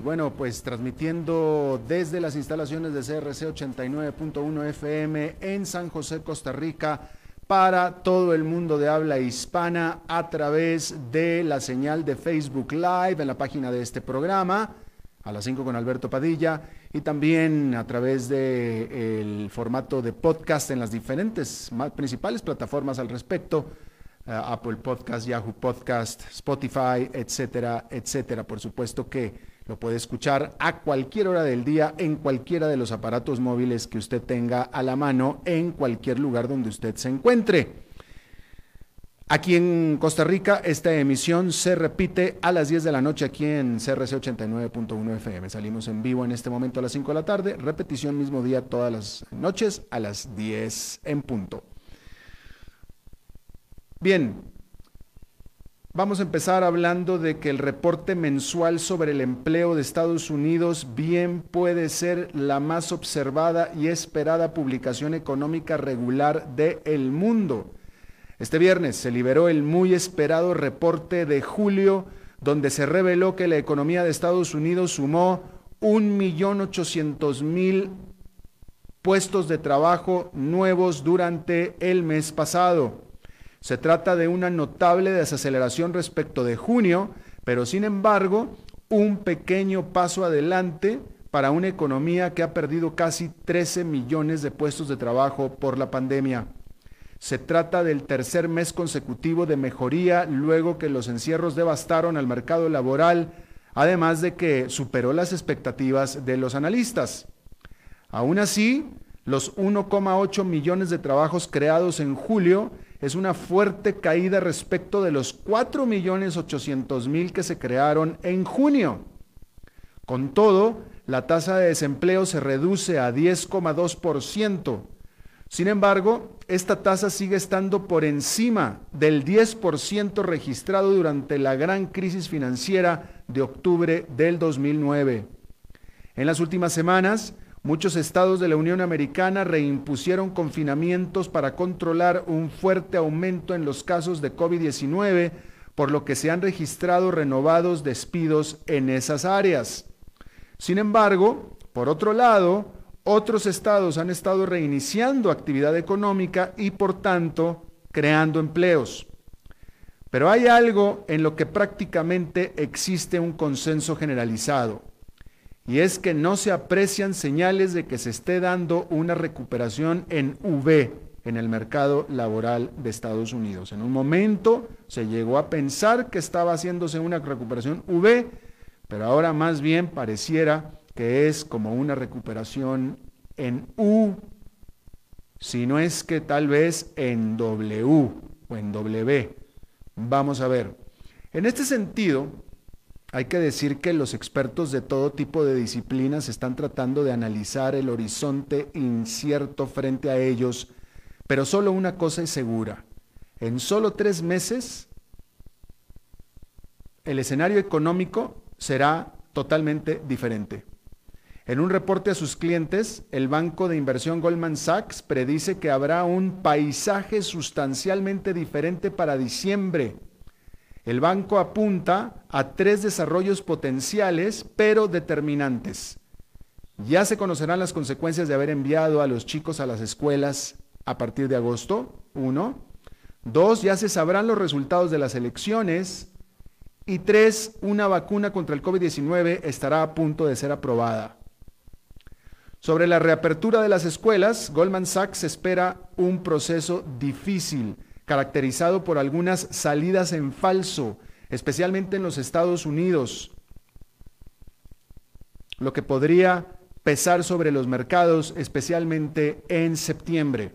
bueno, pues transmitiendo desde las instalaciones de CRC 89.1 FM en San José, Costa Rica, para todo el mundo de habla hispana a través de la señal de Facebook Live en la página de este programa, a las 5 con Alberto Padilla, y también a través del formato de podcast en las diferentes principales plataformas al respecto eh, Apple Podcast, Yahoo Podcast, Spotify, etcétera, etcétera. Por supuesto que lo puede escuchar a cualquier hora del día en cualquiera de los aparatos móviles que usted tenga a la mano en cualquier lugar donde usted se encuentre. Aquí en Costa Rica, esta emisión se repite a las 10 de la noche aquí en CRC 89.1 FM. Salimos en vivo en este momento a las 5 de la tarde, repetición mismo día todas las noches a las 10 en punto. Bien, vamos a empezar hablando de que el reporte mensual sobre el empleo de Estados Unidos bien puede ser la más observada y esperada publicación económica regular del mundo. Este viernes se liberó el muy esperado reporte de julio, donde se reveló que la economía de Estados Unidos sumó 1.800.000 puestos de trabajo nuevos durante el mes pasado. Se trata de una notable desaceleración respecto de junio, pero sin embargo, un pequeño paso adelante para una economía que ha perdido casi 13 millones de puestos de trabajo por la pandemia. Se trata del tercer mes consecutivo de mejoría luego que los encierros devastaron al mercado laboral, además de que superó las expectativas de los analistas. Aún así, los 1,8 millones de trabajos creados en julio es una fuerte caída respecto de los 4.800.000 que se crearon en junio. Con todo, la tasa de desempleo se reduce a 10,2%. Sin embargo, esta tasa sigue estando por encima del 10% registrado durante la gran crisis financiera de octubre del 2009. En las últimas semanas, Muchos estados de la Unión Americana reimpusieron confinamientos para controlar un fuerte aumento en los casos de COVID-19, por lo que se han registrado renovados despidos en esas áreas. Sin embargo, por otro lado, otros estados han estado reiniciando actividad económica y por tanto creando empleos. Pero hay algo en lo que prácticamente existe un consenso generalizado y es que no se aprecian señales de que se esté dando una recuperación en V en el mercado laboral de Estados Unidos. En un momento se llegó a pensar que estaba haciéndose una recuperación V, pero ahora más bien pareciera que es como una recuperación en U, si no es que tal vez en W o en W. Vamos a ver. En este sentido, hay que decir que los expertos de todo tipo de disciplinas están tratando de analizar el horizonte incierto frente a ellos, pero solo una cosa es segura. En solo tres meses, el escenario económico será totalmente diferente. En un reporte a sus clientes, el banco de inversión Goldman Sachs predice que habrá un paisaje sustancialmente diferente para diciembre el banco apunta a tres desarrollos potenciales, pero determinantes. Ya se conocerán las consecuencias de haber enviado a los chicos a las escuelas a partir de agosto, uno. Dos, ya se sabrán los resultados de las elecciones. Y tres, una vacuna contra el COVID-19 estará a punto de ser aprobada. Sobre la reapertura de las escuelas, Goldman Sachs espera un proceso difícil caracterizado por algunas salidas en falso, especialmente en los Estados Unidos, lo que podría pesar sobre los mercados, especialmente en septiembre.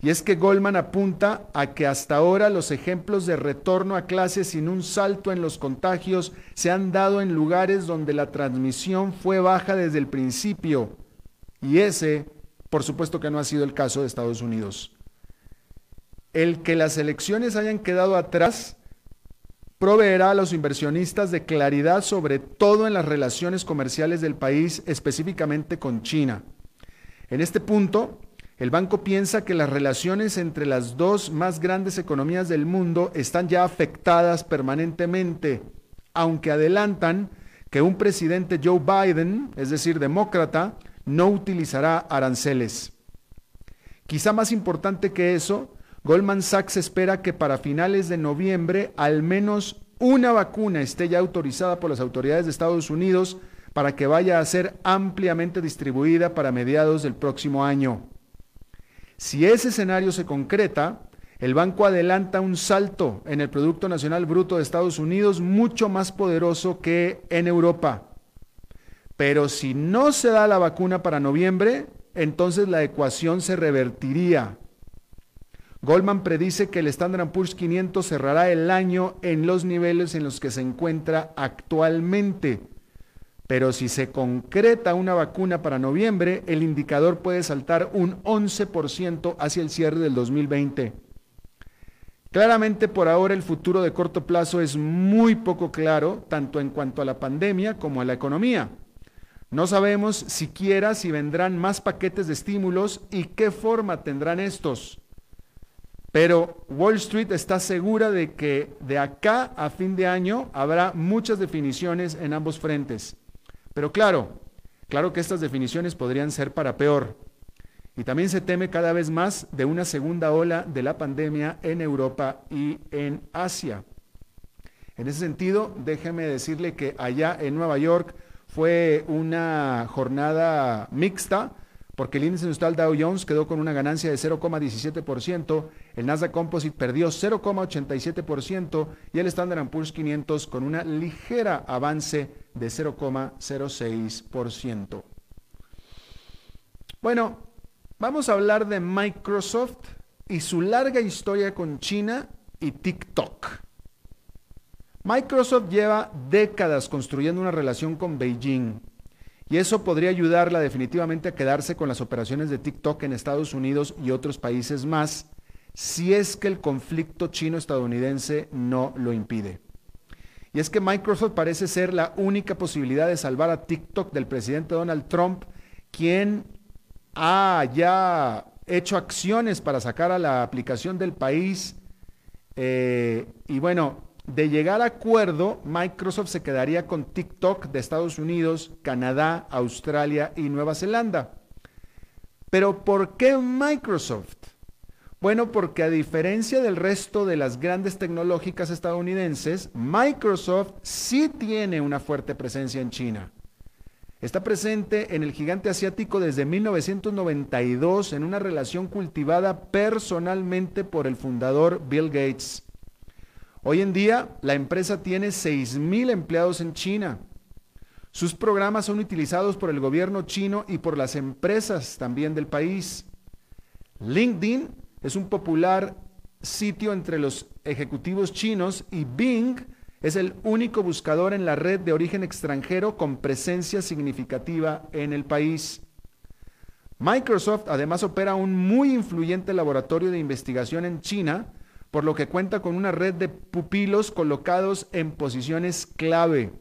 Y es que Goldman apunta a que hasta ahora los ejemplos de retorno a clases sin un salto en los contagios se han dado en lugares donde la transmisión fue baja desde el principio. Y ese, por supuesto que no ha sido el caso de Estados Unidos. El que las elecciones hayan quedado atrás proveerá a los inversionistas de claridad sobre todo en las relaciones comerciales del país, específicamente con China. En este punto, el banco piensa que las relaciones entre las dos más grandes economías del mundo están ya afectadas permanentemente, aunque adelantan que un presidente Joe Biden, es decir, demócrata, no utilizará aranceles. Quizá más importante que eso, Goldman Sachs espera que para finales de noviembre al menos una vacuna esté ya autorizada por las autoridades de Estados Unidos para que vaya a ser ampliamente distribuida para mediados del próximo año. Si ese escenario se concreta, el banco adelanta un salto en el Producto Nacional Bruto de Estados Unidos mucho más poderoso que en Europa. Pero si no se da la vacuna para noviembre, entonces la ecuación se revertiría. Goldman predice que el Standard Poor's 500 cerrará el año en los niveles en los que se encuentra actualmente. Pero si se concreta una vacuna para noviembre, el indicador puede saltar un 11% hacia el cierre del 2020. Claramente por ahora el futuro de corto plazo es muy poco claro, tanto en cuanto a la pandemia como a la economía. No sabemos siquiera si vendrán más paquetes de estímulos y qué forma tendrán estos. Pero Wall Street está segura de que de acá a fin de año habrá muchas definiciones en ambos frentes. Pero claro, claro que estas definiciones podrían ser para peor. Y también se teme cada vez más de una segunda ola de la pandemia en Europa y en Asia. En ese sentido, déjeme decirle que allá en Nueva York fue una jornada mixta porque el índice industrial Dow Jones quedó con una ganancia de 0,17%, el Nasdaq Composite perdió 0,87% y el Standard Poor's 500 con una ligera avance de 0,06%. Bueno, Vamos a hablar de Microsoft y su larga historia con China y TikTok. Microsoft lleva décadas construyendo una relación con Beijing y eso podría ayudarla definitivamente a quedarse con las operaciones de TikTok en Estados Unidos y otros países más si es que el conflicto chino-estadounidense no lo impide. Y es que Microsoft parece ser la única posibilidad de salvar a TikTok del presidente Donald Trump, quien ha ya hecho acciones para sacar a la aplicación del país. Eh, y bueno, de llegar a acuerdo, Microsoft se quedaría con TikTok de Estados Unidos, Canadá, Australia y Nueva Zelanda. Pero ¿por qué Microsoft? Bueno, porque a diferencia del resto de las grandes tecnológicas estadounidenses, Microsoft sí tiene una fuerte presencia en China. Está presente en el gigante asiático desde 1992 en una relación cultivada personalmente por el fundador Bill Gates. Hoy en día, la empresa tiene 6.000 empleados en China. Sus programas son utilizados por el gobierno chino y por las empresas también del país. LinkedIn es un popular sitio entre los ejecutivos chinos y Bing es el único buscador en la red de origen extranjero con presencia significativa en el país. Microsoft además opera un muy influyente laboratorio de investigación en China, por lo que cuenta con una red de pupilos colocados en posiciones clave.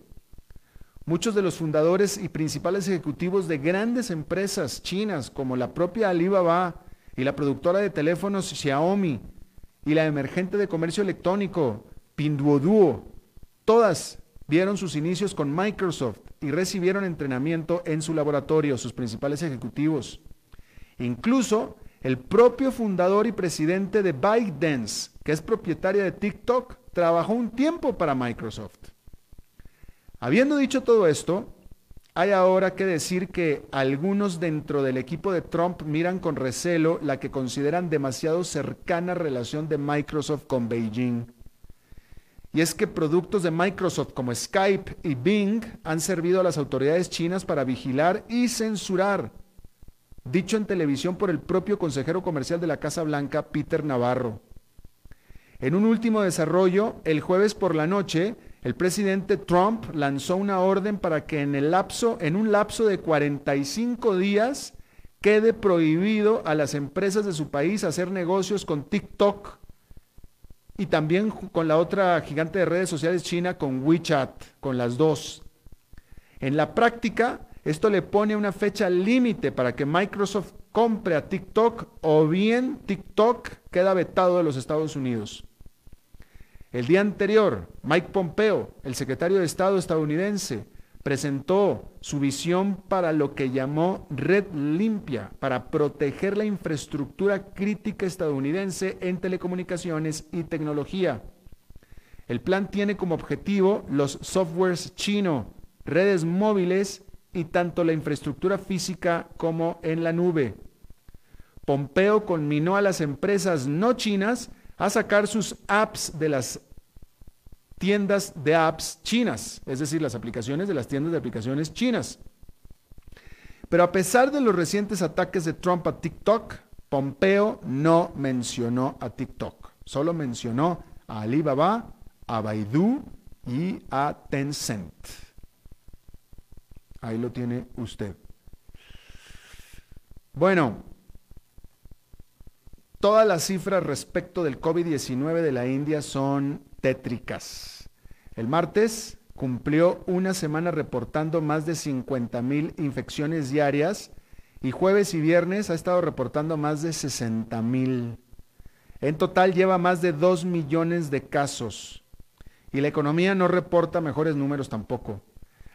Muchos de los fundadores y principales ejecutivos de grandes empresas chinas como la propia Alibaba y la productora de teléfonos Xiaomi y la emergente de comercio electrónico Pinduoduo Todas vieron sus inicios con Microsoft y recibieron entrenamiento en su laboratorio, sus principales ejecutivos. Incluso el propio fundador y presidente de ByteDance, que es propietaria de TikTok, trabajó un tiempo para Microsoft. Habiendo dicho todo esto, hay ahora que decir que algunos dentro del equipo de Trump miran con recelo la que consideran demasiado cercana relación de Microsoft con Beijing. Y es que productos de Microsoft como Skype y Bing han servido a las autoridades chinas para vigilar y censurar, dicho en televisión por el propio consejero comercial de la Casa Blanca, Peter Navarro. En un último desarrollo, el jueves por la noche, el presidente Trump lanzó una orden para que en, el lapso, en un lapso de 45 días quede prohibido a las empresas de su país hacer negocios con TikTok y también con la otra gigante de redes sociales china, con WeChat, con las dos. En la práctica, esto le pone una fecha límite para que Microsoft compre a TikTok o bien TikTok queda vetado de los Estados Unidos. El día anterior, Mike Pompeo, el secretario de Estado estadounidense, presentó su visión para lo que llamó Red Limpia, para proteger la infraestructura crítica estadounidense en telecomunicaciones y tecnología. El plan tiene como objetivo los softwares chino, redes móviles y tanto la infraestructura física como en la nube. Pompeo conminó a las empresas no chinas a sacar sus apps de las tiendas de apps chinas, es decir, las aplicaciones de las tiendas de aplicaciones chinas. Pero a pesar de los recientes ataques de Trump a TikTok, Pompeo no mencionó a TikTok, solo mencionó a Alibaba, a Baidu y a Tencent. Ahí lo tiene usted. Bueno, todas las cifras respecto del COVID-19 de la India son tétricas. El martes cumplió una semana reportando más de 50 mil infecciones diarias y jueves y viernes ha estado reportando más de 60 mil. En total lleva más de 2 millones de casos y la economía no reporta mejores números tampoco.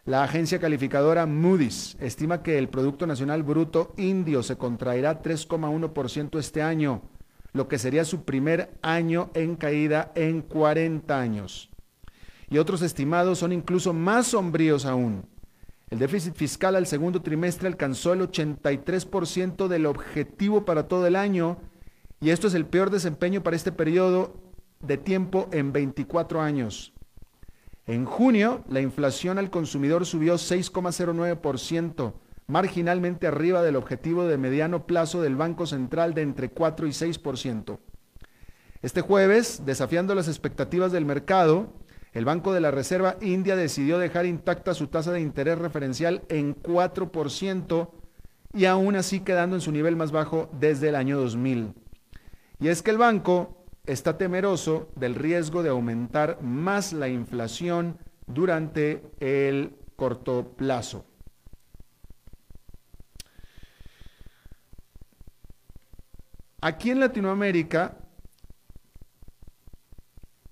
La agencia calificadora Moody's estima que el Producto Nacional Bruto indio se contraerá 3,1% este año lo que sería su primer año en caída en 40 años. Y otros estimados son incluso más sombríos aún. El déficit fiscal al segundo trimestre alcanzó el 83% del objetivo para todo el año y esto es el peor desempeño para este periodo de tiempo en 24 años. En junio, la inflación al consumidor subió 6,09%, marginalmente arriba del objetivo de mediano plazo del Banco Central de entre 4 y 6%. Este jueves, desafiando las expectativas del mercado, el Banco de la Reserva India decidió dejar intacta su tasa de interés referencial en 4% y aún así quedando en su nivel más bajo desde el año 2000. Y es que el banco está temeroso del riesgo de aumentar más la inflación durante el corto plazo. Aquí en Latinoamérica,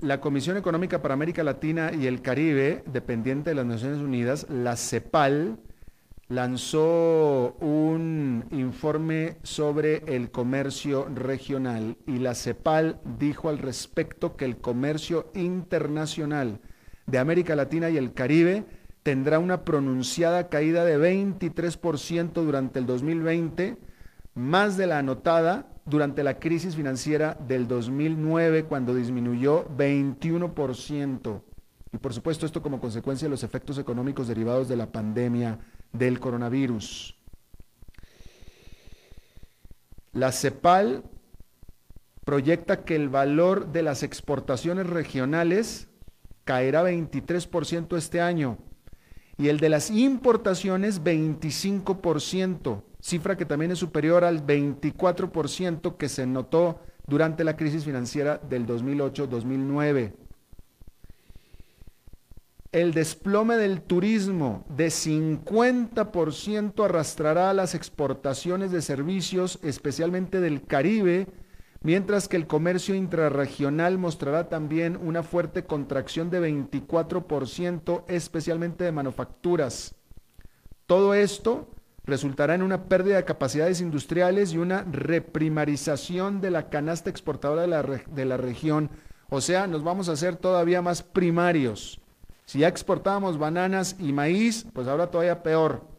la Comisión Económica para América Latina y el Caribe, dependiente de las Naciones Unidas, la CEPAL, lanzó un informe sobre el comercio regional y la CEPAL dijo al respecto que el comercio internacional de América Latina y el Caribe tendrá una pronunciada caída de 23% durante el 2020, más de la anotada durante la crisis financiera del 2009 cuando disminuyó 21%. Y por supuesto esto como consecuencia de los efectos económicos derivados de la pandemia del coronavirus. La CEPAL proyecta que el valor de las exportaciones regionales caerá 23% este año y el de las importaciones 25% cifra que también es superior al 24% que se notó durante la crisis financiera del 2008-2009. El desplome del turismo de 50% arrastrará las exportaciones de servicios, especialmente del Caribe, mientras que el comercio intrarregional mostrará también una fuerte contracción de 24%, especialmente de manufacturas. Todo esto resultará en una pérdida de capacidades industriales y una reprimarización de la canasta exportadora de la, de la región. O sea, nos vamos a hacer todavía más primarios. Si ya exportábamos bananas y maíz, pues ahora todavía peor.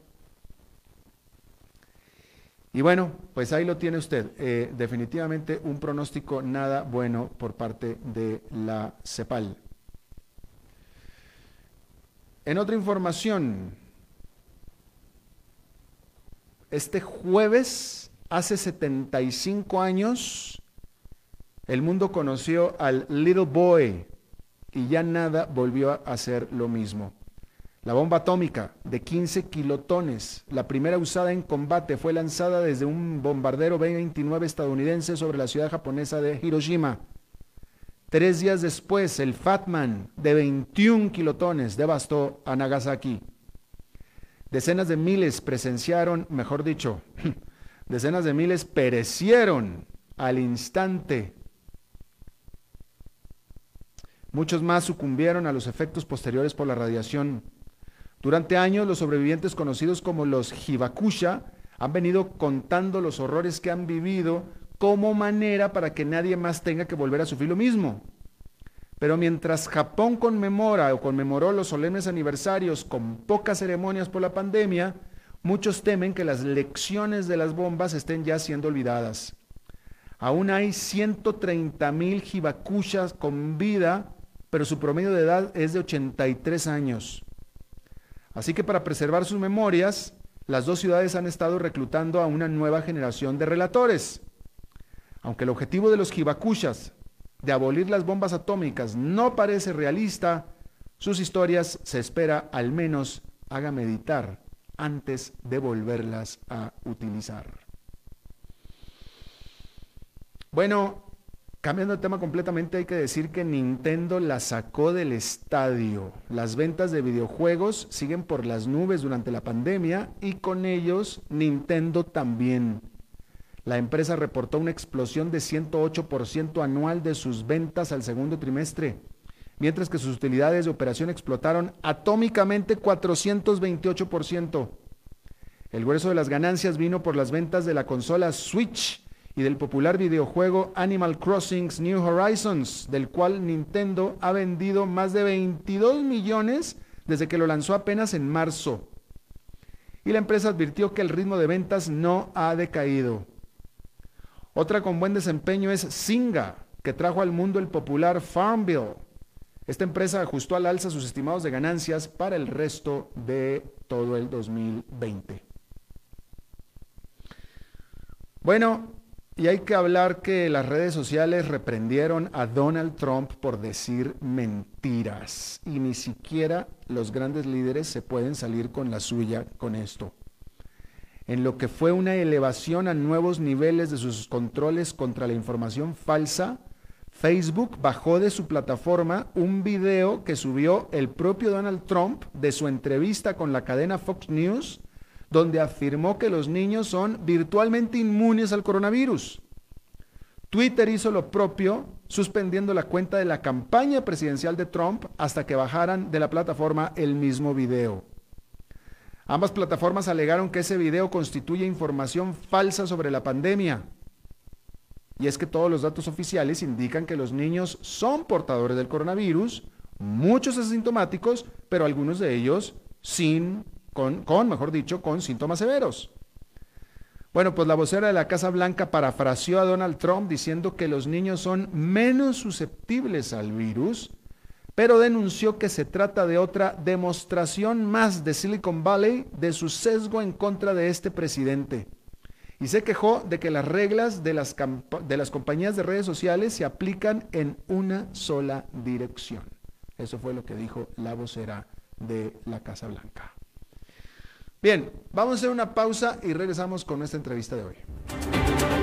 Y bueno, pues ahí lo tiene usted. Eh, definitivamente un pronóstico nada bueno por parte de la CEPAL. En otra información, este jueves, hace 75 años, el mundo conoció al Little Boy y ya nada volvió a ser lo mismo. La bomba atómica de 15 kilotones, la primera usada en combate, fue lanzada desde un bombardero B-29 estadounidense sobre la ciudad japonesa de Hiroshima. Tres días después, el Fatman de 21 kilotones devastó a Nagasaki. Decenas de miles presenciaron, mejor dicho, decenas de miles perecieron al instante. Muchos más sucumbieron a los efectos posteriores por la radiación. Durante años, los sobrevivientes conocidos como los Hibakusha han venido contando los horrores que han vivido como manera para que nadie más tenga que volver a sufrir lo mismo. Pero mientras Japón conmemora o conmemoró los solemnes aniversarios con pocas ceremonias por la pandemia, muchos temen que las lecciones de las bombas estén ya siendo olvidadas. Aún hay 130 mil hibakushas con vida, pero su promedio de edad es de 83 años. Así que para preservar sus memorias, las dos ciudades han estado reclutando a una nueva generación de relatores. Aunque el objetivo de los hibakushas de abolir las bombas atómicas no parece realista, sus historias se espera al menos haga meditar antes de volverlas a utilizar. Bueno, Cambiando de tema completamente, hay que decir que Nintendo la sacó del estadio. Las ventas de videojuegos siguen por las nubes durante la pandemia y con ellos Nintendo también. La empresa reportó una explosión de 108% anual de sus ventas al segundo trimestre, mientras que sus utilidades de operación explotaron atómicamente 428%. El grueso de las ganancias vino por las ventas de la consola Switch y del popular videojuego Animal Crossing New Horizons, del cual Nintendo ha vendido más de 22 millones desde que lo lanzó apenas en marzo. Y la empresa advirtió que el ritmo de ventas no ha decaído. Otra con buen desempeño es Singa, que trajo al mundo el popular Farmville. Esta empresa ajustó al alza sus estimados de ganancias para el resto de todo el 2020. Bueno, y hay que hablar que las redes sociales reprendieron a Donald Trump por decir mentiras. Y ni siquiera los grandes líderes se pueden salir con la suya con esto. En lo que fue una elevación a nuevos niveles de sus controles contra la información falsa, Facebook bajó de su plataforma un video que subió el propio Donald Trump de su entrevista con la cadena Fox News donde afirmó que los niños son virtualmente inmunes al coronavirus. Twitter hizo lo propio, suspendiendo la cuenta de la campaña presidencial de Trump hasta que bajaran de la plataforma el mismo video. Ambas plataformas alegaron que ese video constituye información falsa sobre la pandemia. Y es que todos los datos oficiales indican que los niños son portadores del coronavirus, muchos asintomáticos, pero algunos de ellos sin con, mejor dicho, con síntomas severos. Bueno, pues la vocera de la Casa Blanca parafraseó a Donald Trump diciendo que los niños son menos susceptibles al virus, pero denunció que se trata de otra demostración más de Silicon Valley de su sesgo en contra de este presidente. Y se quejó de que las reglas de las, compañías de redes sociales se aplican en una sola dirección. Eso fue lo que dijo la vocera de la Casa Blanca. Bien, vamos a hacer una pausa y regresamos con nuestra entrevista de hoy.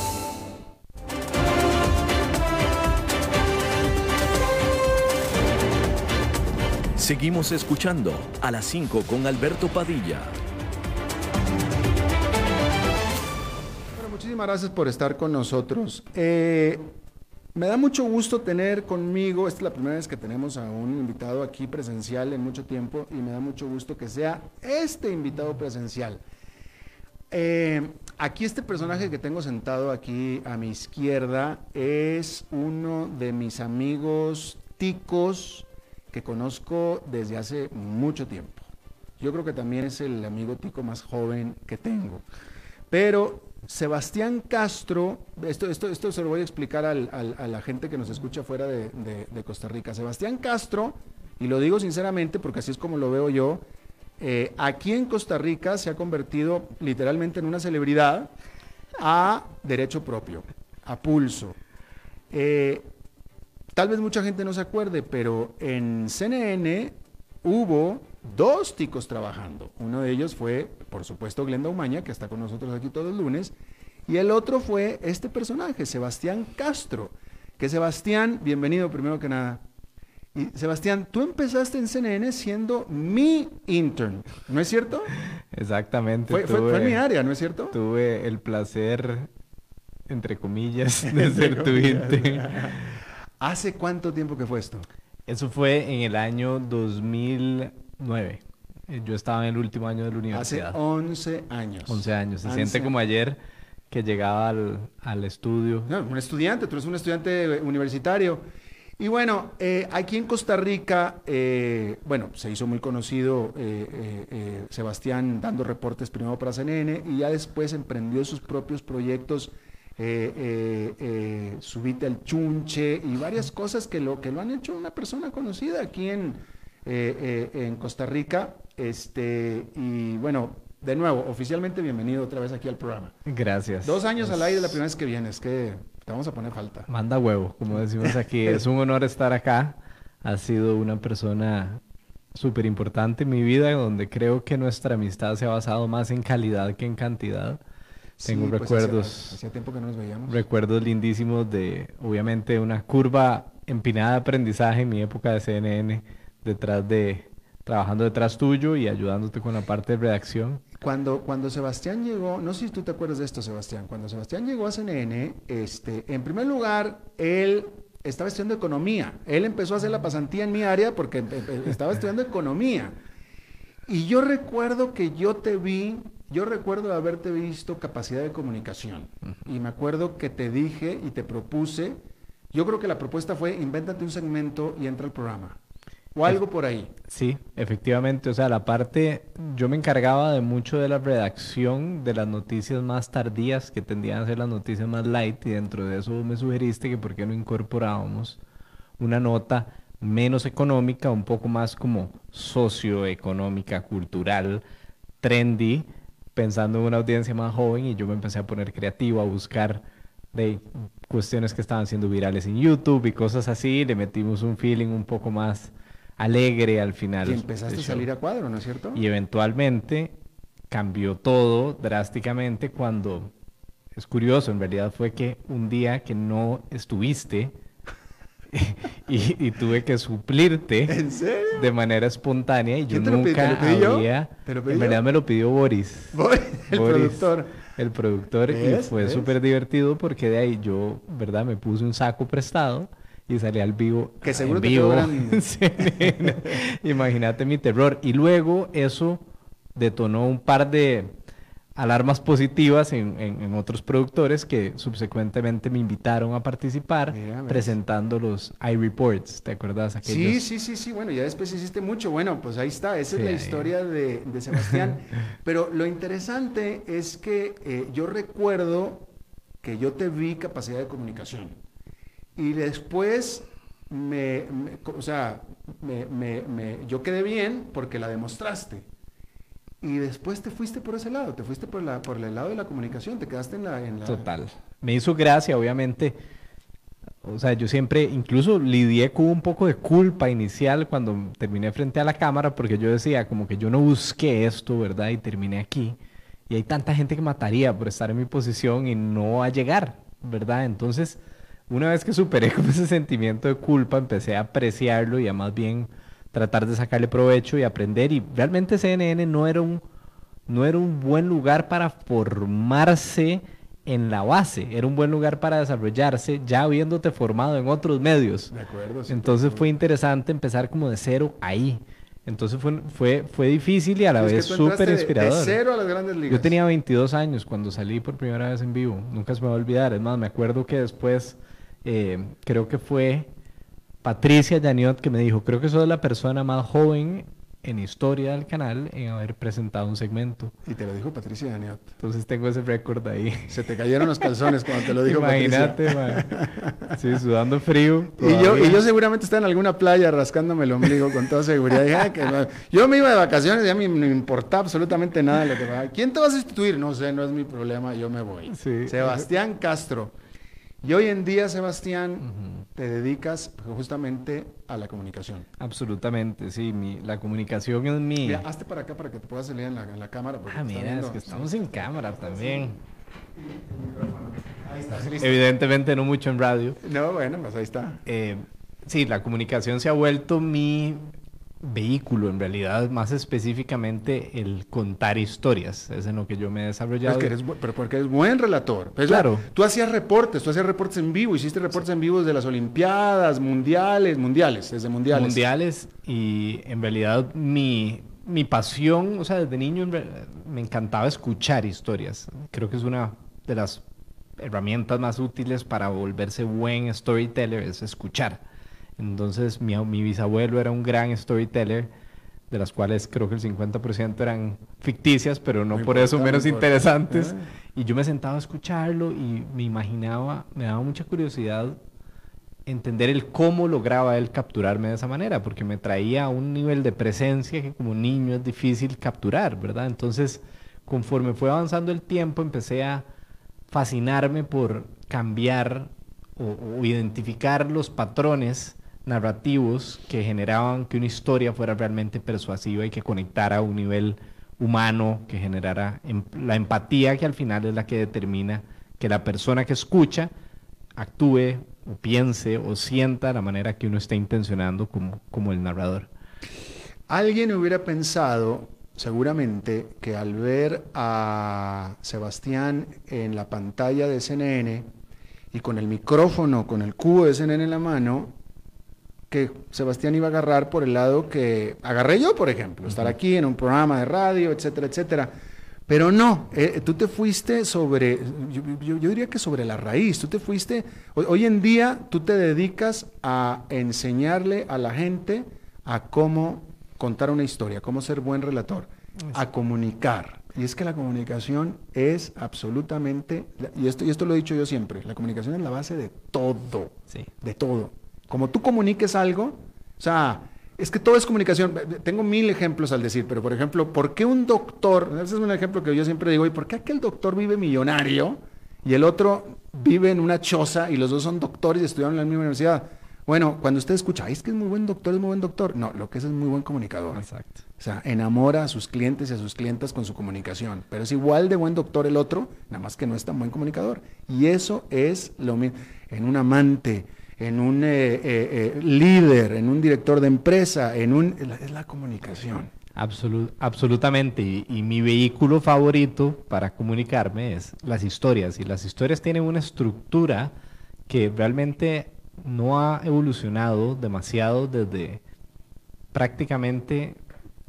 Seguimos escuchando a las 5 con Alberto Padilla. Bueno, muchísimas gracias por estar con nosotros. Eh, me da mucho gusto tener conmigo, esta es la primera vez que tenemos a un invitado aquí presencial en mucho tiempo y me da mucho gusto que sea este invitado presencial. Eh, aquí este personaje que tengo sentado aquí a mi izquierda es uno de mis amigos ticos que conozco desde hace mucho tiempo. Yo creo que también es el amigo tico más joven que tengo. Pero Sebastián Castro, esto, esto, esto se lo voy a explicar a la gente que nos escucha fuera de, Costa Rica. Sebastián Castro, y lo digo sinceramente porque así es como lo veo yo, eh, aquí en Costa Rica se ha convertido literalmente en una celebridad a derecho propio, a pulso. Eh, tal vez mucha gente no se acuerde, pero en CNN hubo dos ticos trabajando. Uno de ellos fue, por supuesto, Glenda Umaña, que está con nosotros aquí todos los lunes, y el otro fue este personaje, Sebastián Castro. Que Sebastián, bienvenido primero que nada. Y Sebastián, tú empezaste en CNN siendo mi intern, ¿no es cierto? Exactamente. Fue, fue, mi área, ¿no es cierto? Tuve el placer, entre comillas, de ser tu intern. ¿Hace cuánto tiempo que fue esto? Eso fue en el año 2009. Eh, yo estaba en el último año de la universidad. Hace 11 años. 11 años. Se siente como ayer que llegaba al, al estudio. No, un estudiante, tú eres un estudiante universitario. Y bueno, eh, aquí en Costa Rica, eh, bueno, se hizo muy conocido eh, Sebastián dando reportes primero para CNN y ya después emprendió sus propios proyectos, Subite al Chunche y varias cosas que lo, que lo han hecho una persona conocida aquí en, en Costa Rica. Este, y bueno, de nuevo, oficialmente bienvenido otra vez aquí al programa. Gracias. Dos años al aire la primera vez que vienes, que te vamos a poner falta. Manda huevo, como decimos aquí. es un honor estar acá. Has sido una persona súper importante en mi vida, donde creo que nuestra amistad se ha basado más en calidad que en cantidad. Tengo pues, recuerdos. hacía, tiempo que no nos veíamos. Recuerdos lindísimos de, obviamente, una curva empinada de aprendizaje en mi época de CNN, detrás de, trabajando detrás tuyo y ayudándote con la parte de redacción. Cuando, cuando Sebastián llegó, no sé si tú te acuerdas de esto, Sebastián, cuando Sebastián llegó a CNN, este, en primer lugar, él estaba estudiando economía. Él empezó a hacer la pasantía en mi área porque estaba estudiando economía. Y yo recuerdo que yo te vi, yo recuerdo haberte visto capacidad de comunicación. Y me acuerdo que te dije y te propuse, yo creo que la propuesta fue, invéntate un segmento y entra al programa. O algo por ahí. Sí, efectivamente. O sea, la parte, yo me encargaba de mucho de la redacción de las noticias más tardías, que tendían a ser las noticias más light, y dentro de eso me sugeriste que por qué no incorporábamos una nota menos económica, un poco más como socioeconómica, cultural, trendy, pensando en una audiencia más joven, y yo me empecé a poner creativo, a buscar de cuestiones que estaban siendo virales en YouTube y cosas así, le metimos un feeling un poco más alegre al final. Y empezaste a salir a cuadro, ¿no es cierto? Y eventualmente cambió todo drásticamente cuando, es curioso, en realidad fue que un día que no estuviste y, tuve que suplirte de manera espontánea y yo nunca había... en realidad me lo pidió Boris. el productor. El productor y fue súper divertido porque de ahí yo, ¿verdad? Me puse un saco prestado y salí al vivo. Que seguro vivo. Imagínate mi terror. Y luego eso detonó un par de alarmas positivas en, otros productores que subsecuentemente me invitaron a participar presentando los iReports, ¿te acuerdas? Sí, sí, sí, sí, bueno, ya después hiciste mucho, bueno, pues ahí está, esa es la historia de, Sebastián, pero lo interesante es que eh, yo recuerdo que yo te vi capacidad de comunicación. Y después, me, o sea, me, yo quedé bien porque la demostraste. Y después te fuiste por ese lado, te fuiste por, la, por el lado de la comunicación, te quedaste en la, en. Total. Me hizo gracia, obviamente. O sea, yo siempre, incluso lidié con un poco de culpa inicial cuando terminé frente a la cámara, porque yo decía, como que yo no busqué esto, ¿verdad? Y terminé aquí. Y hay tanta gente que mataría por estar en mi posición y no a llegar, ¿verdad? Entonces, una vez que superé ese sentimiento de culpa, empecé a apreciarlo y a más bien tratar de sacarle provecho y aprender. Y realmente CNN no era un, no era un buen lugar para formarse en la base, era un buen lugar para desarrollarse ya habiéndote formado en otros medios. De acuerdo. Entonces fue interesante empezar como de cero ahí. Entonces fue, fue, fue difícil y a la Es vez súper de- inspirador. De cero a las grandes ligas. Yo tenía 22 años cuando salí por primera vez en vivo. Nunca se me va a olvidar. Es más, me acuerdo que después, eh, creo que fue Patricia Yaniot que me dijo, creo que sos la persona más joven en historia del canal en haber presentado un segmento. Y te lo dijo Patricia Daniot. Entonces tengo ese récord ahí. Se te cayeron los calzones cuando te lo dijo Imagínate, Patricia. man. Sí, sudando frío. Y yo, y yo seguramente estaba en alguna playa rascándome el ombligo con toda seguridad. Dije, "Ah, que no". Yo me iba de vacaciones y a mí me importaba absolutamente nada lo que me ¿Quién te va a sustituir? No sé, no es mi problema, yo me voy. Sí. Sebastián Castro. Y hoy en día, Sebastián, te dedicas justamente a la comunicación. Absolutamente, sí. Mi, la comunicación es mi... Mira, hazte para acá para que te puedas salir en la, en la cámara. Ah, mira, es que estamos en cámara también. Ahí está, listo. Evidentemente no mucho en radio. No, bueno, pues ahí está. Eh, sí, la comunicación se ha vuelto mi vehículo, en realidad, más específicamente el contar historias. Es en lo que yo me he desarrollado. es que eres pero porque eres buen relator. Pues, Claro. la- tú hacías reportes, tú hacías reportes en vivo, hiciste reportes en vivo desde las Olimpiadas, mundiales, mundiales, desde mundiales. mundiales y en realidad mi, mi pasión, o sea, desde niño me encantaba escuchar historias. Creo que es una de las herramientas más útiles para volverse buen storyteller, es escuchar. Entonces mi, mi bisabuelo era un gran storyteller, de las cuales creo que el 50% eran ficticias, pero no por eso menos interesantes. Ah. Y yo me sentaba a escucharlo y me imaginaba, me daba mucha curiosidad entender el cómo lograba él capturarme de esa manera, porque me traía a un nivel de presencia que como niño es difícil capturar, ¿verdad? Entonces, conforme fue avanzando el tiempo, empecé a fascinarme por cambiar o, o identificar los patrones narrativos que generaban que una historia fuera realmente persuasiva y que conectara a un nivel humano, que generara em- la empatía que al final es la que determina que la persona que escucha actúe o piense o sienta la manera que uno está intencionando como, como el narrador. Alguien hubiera pensado, seguramente, que al ver a Sebastián en la pantalla de CNN y con el micrófono, con el cubo de CNN en la mano, que Sebastián iba a agarrar por el lado que agarré yo, por ejemplo, estar aquí en un programa de radio, etcétera, etcétera. Pero no, eh, tú te fuiste sobre, yo, yo- yo diría que sobre la raíz, tú te fuiste, hoy, hoy en día tú te dedicas a enseñarle a la gente a cómo contar una historia, cómo ser buen relator, a comunicar. Y es que la comunicación es absolutamente, y esto, y esto lo he dicho yo siempre, la comunicación es la base de todo Sí. de todo. Como tú comuniques algo, o sea, es que todo es comunicación. Tengo mil ejemplos al decir, pero por ejemplo, ¿por qué un doctor, ese es un ejemplo que yo siempre digo, ¿y por qué aquel doctor vive millonario y el otro vive en una choza y los dos son doctores y estudiaron en la misma universidad? Bueno, cuando usted escucha, "Ay, es que es muy buen doctor, es muy buen doctor. No, lo que es es muy buen comunicador. Exacto. O sea, enamora a sus clientes y a sus clientas con su comunicación. Pero es igual de buen doctor el otro, nada más que no es tan buen comunicador. Y eso es lo mismo en un amante, en un eh, eh, eh, líder, en un director de empresa, en un... Es la, comunicación. Absolu- absolutamente. Y, y mi vehículo favorito para comunicarme es las historias. Y las historias tienen una estructura que realmente no ha evolucionado demasiado desde prácticamente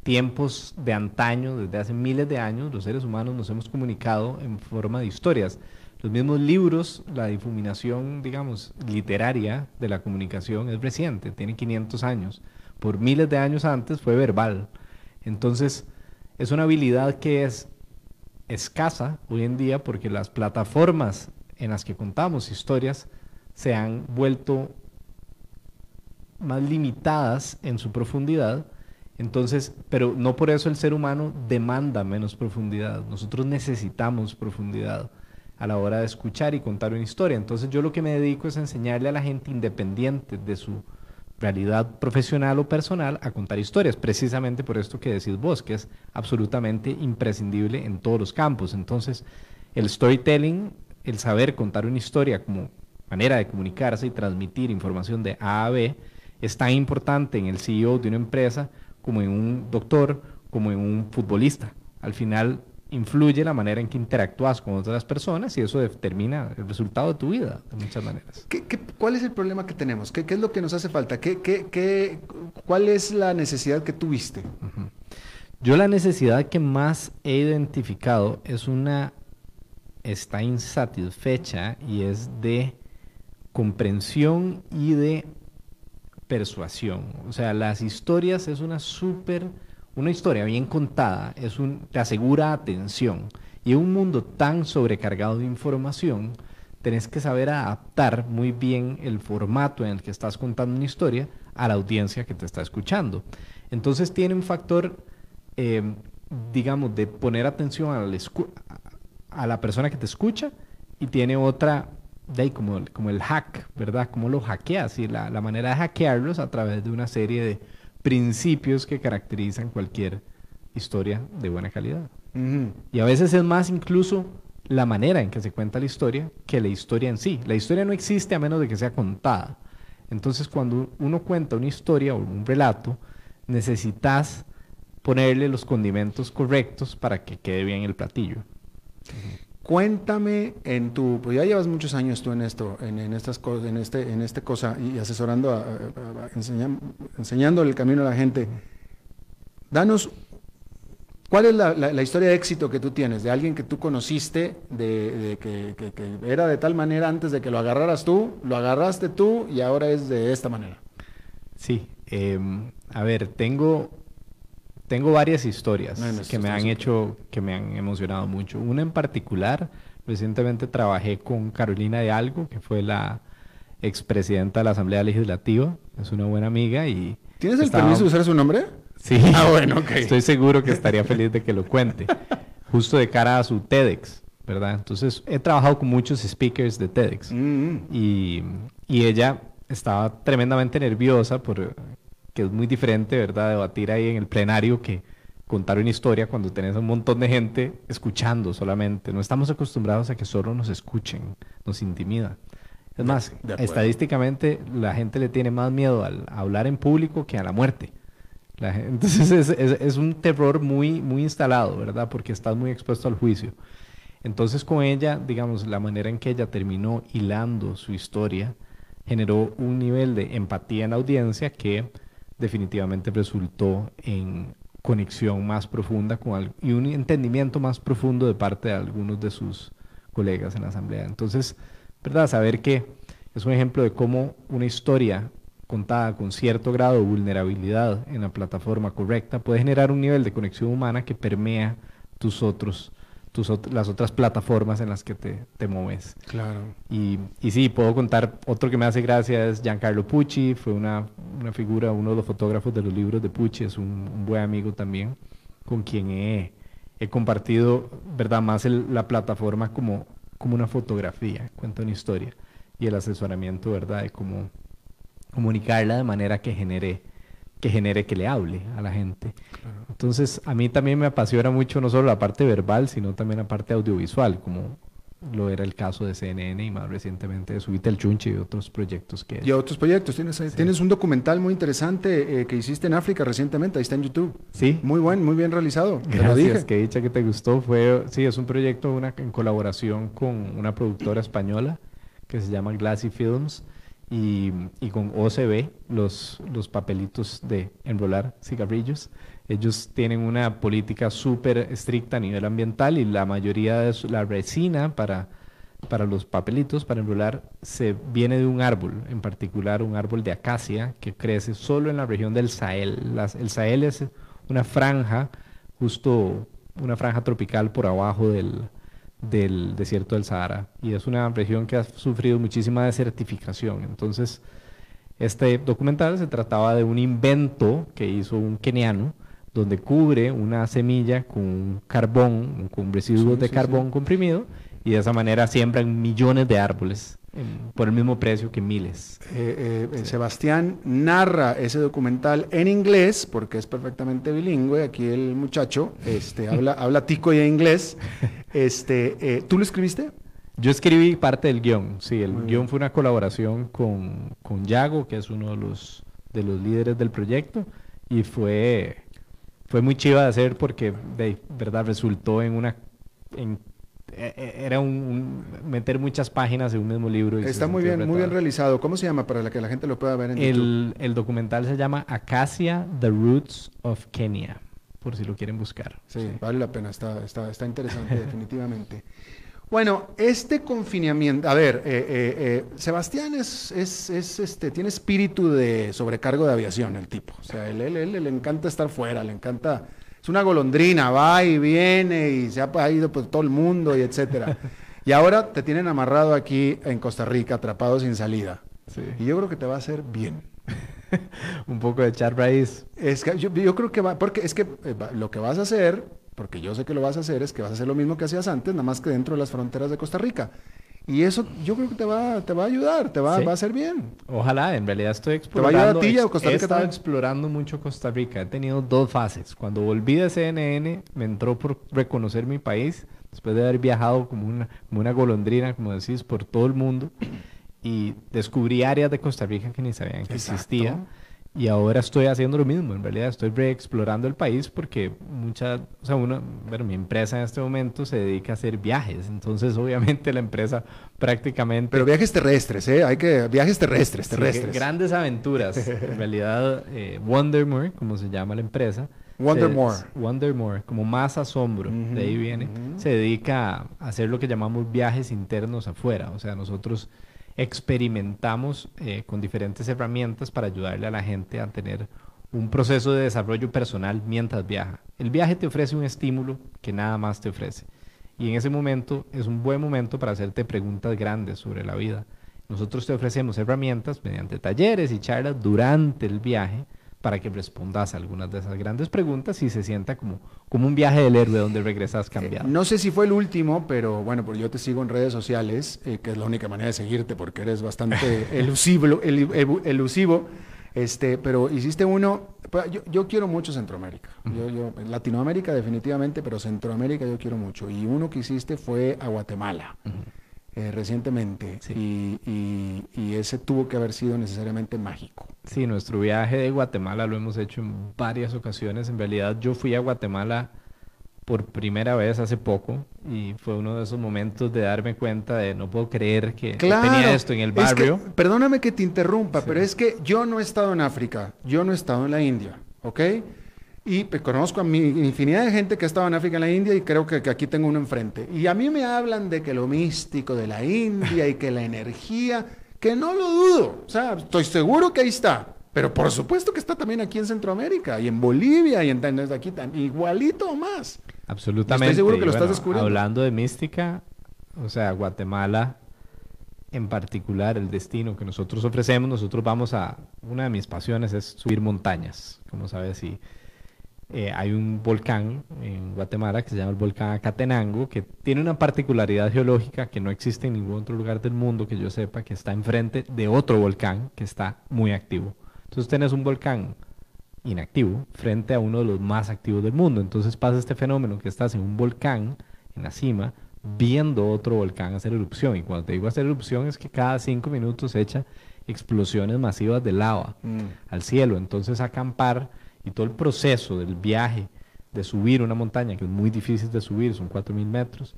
tiempos de antaño, desde hace miles de años, los seres humanos nos hemos comunicado en forma de historias. Los mismos libros, la difuminación, digamos, literaria de la comunicación es reciente, tiene 500 años. Por miles de años antes fue verbal. Entonces, es una habilidad que es escasa hoy en día porque las plataformas en las que contamos historias se han vuelto más limitadas en su profundidad. Entonces, pero no por eso el ser humano demanda menos profundidad. Nosotros necesitamos profundidad a la hora de escuchar y contar una historia. Entonces, yo lo que me dedico es enseñarle a la gente independiente de su realidad profesional o personal a contar historias, precisamente por esto que decís vos, que es absolutamente imprescindible en todos los campos. Entonces, el storytelling, el saber contar una historia como manera de comunicarse y transmitir información de A a B, es tan importante en el CEO de una empresa como en un doctor, como en un futbolista. Al final, influye la manera en que interactúas con otras personas y eso determina el resultado de tu vida de muchas maneras. ¿Qué, qué, cuál es el problema que tenemos? ¿Qué, qué es lo que nos hace falta? ¿Qué, qué, qué, ¿Cuál es la necesidad que tuviste? Yo la necesidad que más he identificado es una, está insatisfecha y es de comprensión y de persuasión. O sea, las historias es una súper, una historia bien contada, es un, te asegura atención. Y en un mundo tan sobrecargado de información, tenés que saber adaptar muy bien el formato en el que estás contando una historia a la audiencia que te está escuchando. Entonces tiene un factor, eh, digamos, de poner atención a la, a la persona que te escucha y tiene otra, de ahí como, como el hack, ¿verdad? Cómo lo hackeas y la, la manera de hackearlos a través de una serie de principios que caracterizan cualquier historia de buena calidad. Y a veces es más incluso la manera en que se cuenta la historia que la historia en sí. La historia no existe a menos de que sea contada. Entonces, cuando uno cuenta una historia o un relato, necesitas ponerle los condimentos correctos para que quede bien el platillo. Cuéntame en tu, pues ya llevas muchos años tú en esto, en, en estas cosas, en este, en este cosa y asesorando, a, a- a- enseñan- enseñando el camino a la gente. Danos, ¿cuál es la, historia de éxito que tú tienes de alguien que tú conociste, de, que era de tal manera antes de que lo agarraras tú, lo agarraste tú y ahora es de esta manera? Sí, em, a ver, tengo, tengo varias historias que me han hecho, que me han emocionado mucho. Una en particular, recientemente trabajé con Carolina de Algo, que fue la expresidenta de la Asamblea Legislativa, es una buena amiga y... ¿Tienes el estaba- permiso de usar su nombre? Sí, Ah, bueno, ok. estoy seguro que estaría feliz de que lo cuente, justo de cara a su TEDx, ¿verdad? Entonces, he trabajado con muchos speakers de TEDx. Mm, Y, y ella estaba tremendamente nerviosa por que es muy diferente, ¿verdad? Debatir ahí en el plenario que contar una historia cuando tenés un montón de gente escuchando solamente. No estamos acostumbrados a que solo nos escuchen, nos intimida. Es más, estadísticamente la gente le tiene más miedo al a hablar en público que a la muerte. La entonces es, es- es un terror muy, muy instalado, ¿verdad? Porque estás muy expuesto al juicio. Entonces con ella, digamos, la manera en que ella terminó hilando su historia generó un nivel de empatía en la audiencia que definitivamente resultó en conexión más profunda con al- y un entendimiento más profundo de parte de algunos de sus colegas en la asamblea. Entonces, ¿verdad? Saber que es un ejemplo de cómo una historia contada con cierto grado de vulnerabilidad en la plataforma correcta puede generar un nivel de conexión humana que permea tus otros, tus ot- las otras plataformas en las que te, te mueves. claro. Y, y sí, puedo contar, otro que me hace gracia es Giancarlo Pucci, fue una, una figura, uno de los fotógrafos de los libros de Pucci, es un, un buen amigo también, con quien he, he compartido, ¿verdad? Más el- la plataforma como, como una fotografía, cuenta una historia, y el asesoramiento, ¿verdad? De cómo comunicarla de manera que genere que genere que le hable a la gente. Entonces, a mí también me apasiona mucho no solo la parte verbal, sino también la parte audiovisual, como lo era el caso de CNN y más recientemente de Subite el Chunche y otros proyectos que... Y otros proyectos. Tienes, ahí- tienes un documental muy interesante eh, que hiciste en África recientemente. Ahí está en YouTube. Sí, Muy buen, muy bien realizado. Te lo gracias, dije. que dicha que te gustó. Fue, sí, es un proyecto una, en colaboración con una productora española que se llama Glassy Films y, y con OCB, los, los papelitos de enrolar cigarrillos. Ellos tienen una política súper estricta a nivel ambiental y la mayoría de la resina para, para los papelitos, para enrolar, se viene de un árbol, en particular un árbol de acacia que crece solo en la región del Sahel. El Sahel es una franja, justo una franja tropical por abajo del, del desierto del Sahara y es una región que ha sufrido muchísima desertificación. Entonces, este documental se trataba de un invento que hizo un keniano donde cubre una semilla con carbón, con residuos Sí, de sí, carbón comprimido y de esa manera siembran millones de árboles en- por el mismo precio que miles. Eh, eh, Sebastián narra ese documental en inglés, porque es perfectamente bilingüe. Aquí el muchacho este, habla, habla tico y inglés. Este, eh, ¿Tú lo escribiste? Yo escribí parte del guion, sí, el Muy bien. guion fue una colaboración con, con Yago, que es uno de los, de los líderes del proyecto, y fue, fue muy chiva de hacer porque, de verdad, resultó en una... en- e- e- era un, un- meter muchas páginas en un mismo libro. y se Está muy bien, muy bien realizado. ¿Cómo se llama para la que la gente lo pueda ver en YouTube? El, el documental se llama Acacia, The Roots of Kenya, por si lo quieren buscar. Sí, vale la pena, está, está, está interesante definitivamente. Bueno, este confinamiento, a ver, eh, eh, eh, Sebastián es, es, es, este, tiene espíritu de sobrecargo de aviación, el tipo. O sea, él, él- él le encanta estar fuera, le encanta, es una golondrina, va y viene y se ha, ido por todo el mundo y etcétera. Y ahora te tienen amarrado aquí en Costa Rica, atrapado sin salida. Y yo creo que te va a hacer bien. Un poco de echar raíz. Es que yo, yo creo que va, porque es que eh, lo que vas a hacer, porque yo sé que lo vas a hacer, es que vas a hacer lo mismo que hacías antes, nada más que dentro de las fronteras de Costa Rica. Y eso yo creo que te va, te va a ayudar, te va, Sí. va a hacer bien. Ojalá, en realidad estoy va a explorando. ayudar a ti a ex- Costa He Rica estado también. explorando mucho Costa Rica. He tenido dos fases. Cuando volví de CNN, me entró por reconocer mi país, después de haber viajado como una, como una golondrina, como decís, por todo el mundo. Y descubrí áreas de Costa Rica que ni sabían que Exacto. existía. Y ahora estoy haciendo lo mismo. En realidad estoy reexplorando el país porque mucha, o sea, una, bueno, mi empresa en este momento se dedica a hacer viajes. Entonces, obviamente, la empresa prácticamente Pero viajes terrestres, ¿eh? Hay que, viajes terrestres, Sí, terrestres. grandes aventuras. En realidad, eh, Wondermore, como se llama la empresa. Wondermore. se- Wondermore, como más asombro, de ahí viene. Se dedica a hacer lo que llamamos viajes internos afuera. O sea, nosotros experimentamos eh, con diferentes herramientas para ayudarle a la gente a tener un proceso de desarrollo personal mientras viaja. El viaje te ofrece un estímulo que nada más te ofrece. Y en ese momento es un buen momento para hacerte preguntas grandes sobre la vida. Nosotros te ofrecemos herramientas mediante talleres y charlas durante el viaje para que respondas a algunas de esas grandes preguntas y se sienta como, como un viaje del héroe donde regresas cambiado. Eh, No sé si fue el último, pero bueno, pues yo te sigo en redes sociales, eh, que es la única manera de seguirte porque eres bastante elusivo, elu- ebu- elusivo. Este, pero hiciste uno, pues, yo, yo quiero mucho Centroamérica. Yo, yo, Latinoamérica definitivamente, pero Centroamérica yo quiero mucho. Y uno que hiciste fue a Guatemala. Eh, recientemente Sí. y, y- y ese tuvo que haber sido necesariamente mágico. Sí, nuestro viaje de Guatemala lo hemos hecho en varias ocasiones. En realidad yo fui a Guatemala por primera vez hace poco y fue uno de esos momentos de darme cuenta de no puedo creer que que tenía esto en el es que- barrio. perdóname que te interrumpa, pero es que yo no he estado en África, yo no he estado en la India, ¿ok? Y pues, conozco a mi infinidad de gente que ha estado en África, en la India, y creo que, que aquí tengo uno enfrente. Y a mí me hablan de que lo místico de la India y que la energía, que no lo dudo. O sea, estoy seguro que ahí está. Pero por supuesto que está también aquí en Centroamérica y en Bolivia y en desde aquí tan- igualito o más. Absolutamente. Estoy seguro que Y lo estás descubriendo. Hablando de mística, o sea, Guatemala en particular, el destino que nosotros ofrecemos, nosotros vamos a, una de mis pasiones es subir montañas, como sabes, y eh, hay un volcán en Guatemala que se llama el volcán Acatenango, que tiene una particularidad geológica que no existe en ningún otro lugar del mundo que yo sepa, que está enfrente de otro volcán que está muy activo. Entonces tenés un volcán inactivo frente a uno de los más activos del mundo. Entonces pasa este fenómeno que estás en un volcán, en la cima, viendo otro volcán hacer erupción. Y cuando te digo hacer erupción es que cada cinco minutos echa explosiones masivas de lava al cielo. Entonces acampar y todo el proceso del viaje de subir una montaña, que es muy difícil de subir, son 4.000 metros,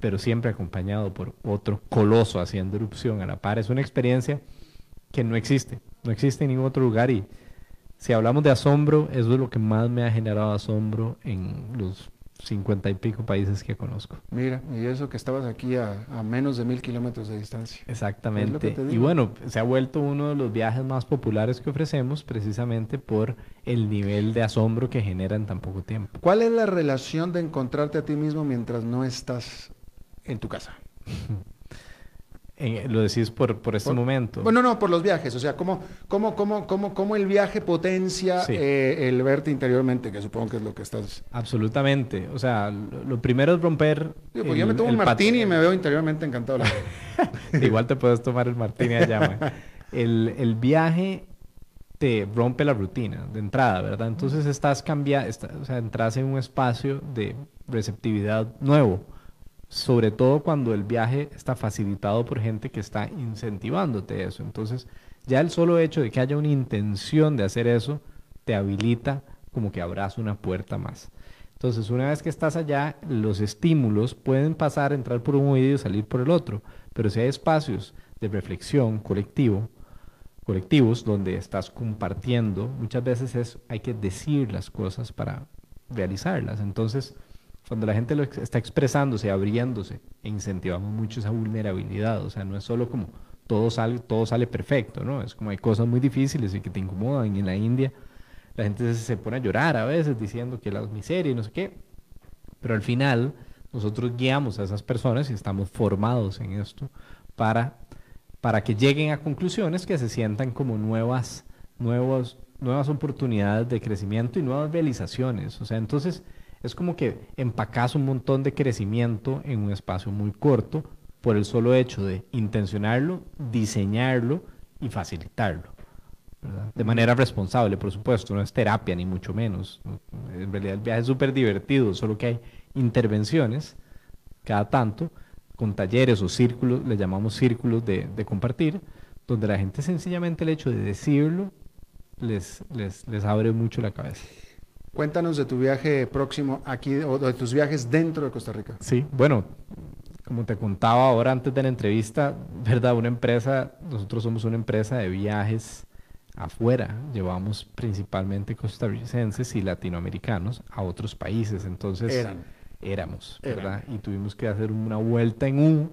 pero siempre acompañado por otro coloso haciendo erupción a la par. Es una experiencia que no existe, no existe en ningún otro lugar y si hablamos de asombro, eso es lo que más me ha generado asombro en los cincuenta y pico países que conozco. Mira, y eso que estabas aquí a, a menos de mil kilómetros de distancia. Exactamente. te Y bueno, se ha vuelto uno de los viajes más populares que ofrecemos precisamente por el nivel de asombro que genera en tan poco tiempo. ¿Cuál es la relación de encontrarte a ti mismo mientras no estás en tu casa? En- lo decís por, por este Por- momento. Bueno, no, por los viajes. O sea, ¿cómo, cómo, cómo, cómo, cómo el viaje potencia Sí. eh, el verte interiormente? Que supongo que es lo que estás... Absolutamente. O sea, lo, lo primero es romper. Digo, porque yo me el- tomo un el martini y me veo interiormente encantado. la. Igual te puedes tomar el martini allá. El, el viaje te rompe la rutina de entrada, ¿verdad? Entonces estás cambiando, o sea, entras en un espacio de receptividad nuevo. Sobre todo cuando el viaje está facilitado por gente que está incentivándote eso. Entonces, ya el solo hecho de que haya una intención de hacer eso te habilita como que abras una puerta más. Entonces, una vez que estás allá, los estímulos pueden pasar, entrar por un oído y salir por el otro. Pero si hay espacios de reflexión colectivo, colectivos donde estás compartiendo, muchas veces es, hay que decir las cosas para realizarlas. Entonces, cuando la gente lo está expresándose, abriéndose, incentivamos mucho esa vulnerabilidad. O sea, no es solo como todo sale, todo sale perfecto, ¿no? Es como hay cosas muy difíciles y que te incomodan. Y en la India la gente se, pone a llorar a veces diciendo que la miseria y no sé qué. Pero al final nosotros guiamos a esas personas y estamos formados en esto para, para que lleguen a conclusiones que se sientan como nuevas, nuevos, nuevas oportunidades de crecimiento y nuevas realizaciones. O sea, entonces es como que empacas un montón de crecimiento en un espacio muy corto por el solo hecho de intencionarlo, diseñarlo y facilitarlo. De manera responsable, por supuesto, no es terapia ni mucho menos. En realidad el viaje es súper divertido, solo que hay intervenciones cada tanto con talleres o círculos, le llamamos círculos de, compartir, donde la gente sencillamente el hecho de decirlo les, les, les abre mucho la cabeza. Cuéntanos de tu viaje próximo aquí o de tus viajes dentro de Costa Rica. Sí, bueno, como te contaba ahora antes de la entrevista, ¿verdad? Una empresa, nosotros somos una empresa de viajes afuera, llevamos principalmente costarricenses y latinoamericanos a otros países, entonces éramos, ¿verdad? Y tuvimos que hacer una vuelta en un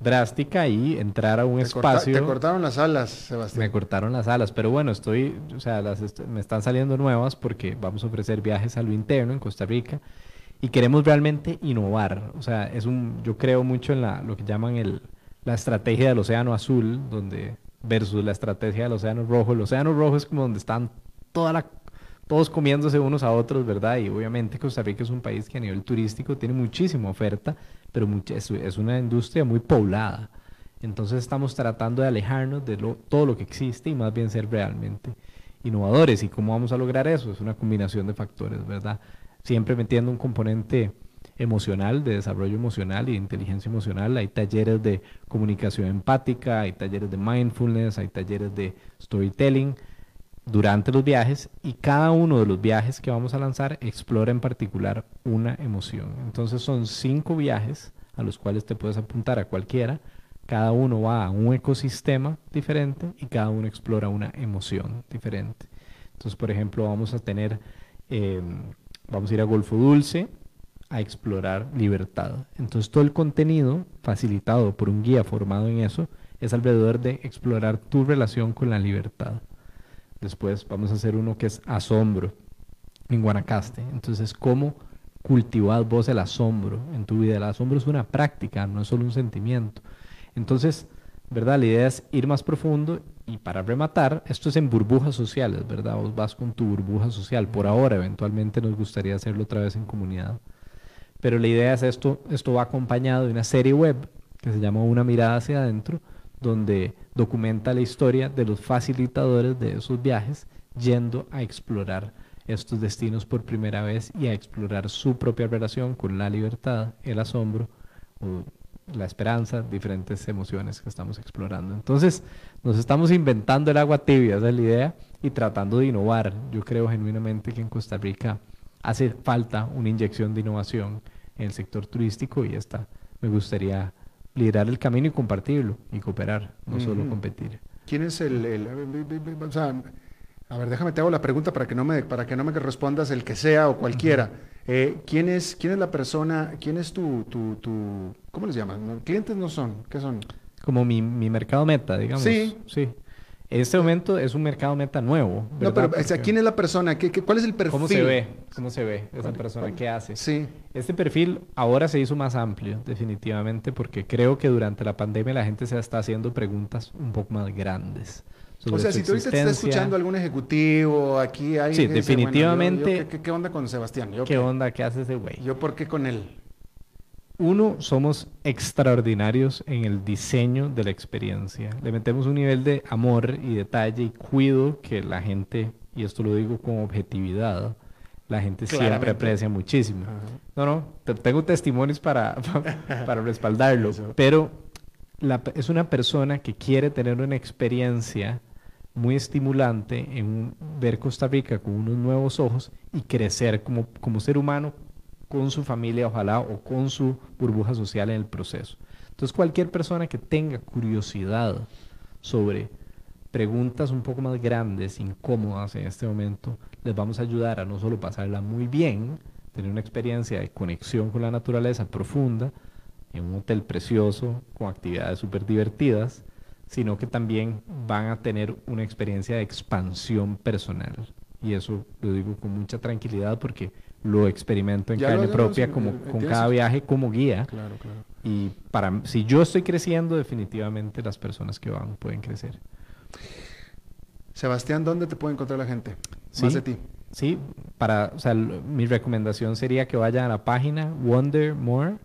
drástica y entrar a un espacio. te cortaron las alas, Sebastián. Me cortaron las alas, pero bueno, estoy, o sea, las me están saliendo nuevas porque vamos a ofrecer viajes a lo interno en Costa Rica y queremos realmente innovar. O sea, es un, yo creo mucho en la, lo que llaman el, la estrategia del océano azul, donde versus la estrategia del océano rojo. El océano rojo es como donde están toda la todos comiéndose unos a otros, ¿verdad? Y obviamente Costa Rica es un país que a nivel turístico tiene muchísima oferta, pero es, una industria muy poblada. Entonces estamos tratando de alejarnos de todo lo que existe y más bien ser realmente innovadores. ¿Y cómo vamos a lograr eso? Es una combinación de factores, ¿verdad? Siempre metiendo un componente emocional, de desarrollo emocional y de inteligencia emocional. Hay talleres de comunicación empática, hay talleres de mindfulness, hay talleres de storytelling durante los viajes y cada uno de los viajes que vamos a lanzar explora en particular una emoción. Entonces son cinco viajes a los cuales te puedes apuntar a cualquiera. Cada uno va a un ecosistema diferente y cada uno explora una emoción diferente. Entonces, por ejemplo, vamos a tener, em, vamos a ir a Golfo Dulce a explorar libertad. Entonces, todo el contenido facilitado por un guía formado en eso es alrededor de explorar tu relación con la libertad. Después vamos a hacer uno que es asombro en Guanacaste. Entonces, ¿cómo cultivar vos el asombro en tu vida? El asombro es una práctica, no es solo un sentimiento. Entonces, ¿verdad? La idea es ir más profundo y para rematar, esto es en burbujas sociales, ¿verdad? Vos vas con tu burbuja social. Por ahora, eventualmente nos gustaría hacerlo otra vez en comunidad. Pero la idea es esto, esto va acompañado de una serie web que se llama Una mirada hacia adentro, donde documenta la historia de los facilitadores de esos viajes yendo a explorar estos destinos por primera vez y a explorar su propia relación con la libertad, el asombro, o la esperanza, diferentes emociones que estamos explorando. Entonces, nos estamos inventando el agua tibia, esa es la idea, y tratando de innovar. Yo creo genuinamente que en Costa Rica hace falta una inyección de innovación en el sector turístico y esta me gustaría liderar el camino y compartirlo y cooperar, no solo competir. ¿Quién es el, o sea, a ver, déjame te hago la pregunta para que no me para que no me respondas el que sea o cualquiera. Eh, ¿quién es quién es la persona, quién es tu tu, tu ¿cómo les llaman? Clientes no son, ¿qué son? Como mi, mi mercado meta, digamos. Sí. Sí. En este momento es un mercado meta nuevo. No, pero ¿quién es la persona? ¿Qué, cuál es el perfil? ¿Cómo se ve? ¿Cómo se ve esa persona? ¿Qué hace? Sí. Este perfil ahora se hizo más amplio, definitivamente, porque creo que durante la pandemia la gente se está haciendo preguntas un poco más grandes. O sea, si tú ahorita estás escuchando algún ejecutivo, aquí hay... Sí, definitivamente... ¿qué, onda con Sebastián? ¿Qué, onda? ¿Qué hace ese güey? ¿Yo por qué con él? Uno, somos extraordinarios en el diseño de la experiencia. Le metemos un nivel de amor y detalle y cuido que la gente, y esto lo digo con objetividad, la gente siempre aprecia muchísimo. No, no, tengo testimonios para, para respaldarlo, pero es una persona que quiere tener una experiencia muy estimulante en ver Costa Rica con unos nuevos ojos y crecer como, como ser humano con su familia, ojalá, o con su burbuja social en el proceso. Entonces, cualquier persona que tenga curiosidad sobre preguntas un poco más grandes, incómodas en este momento, les vamos a ayudar a no solo pasarla muy bien, tener una experiencia de conexión con la naturaleza profunda, en un hotel precioso, con actividades súper divertidas, sino que también van a tener una experiencia de expansión personal. Y eso lo digo con mucha tranquilidad porque lo experimento en carne propia como, con cada viaje como guía. Claro, claro. Y para si yo estoy creciendo, definitivamente las personas que van pueden crecer. Sebastián, ¿dónde te puede encontrar la gente? Más de ti. Sí, para, o sea, mi recomendación sería que vayan a la página wondermore.org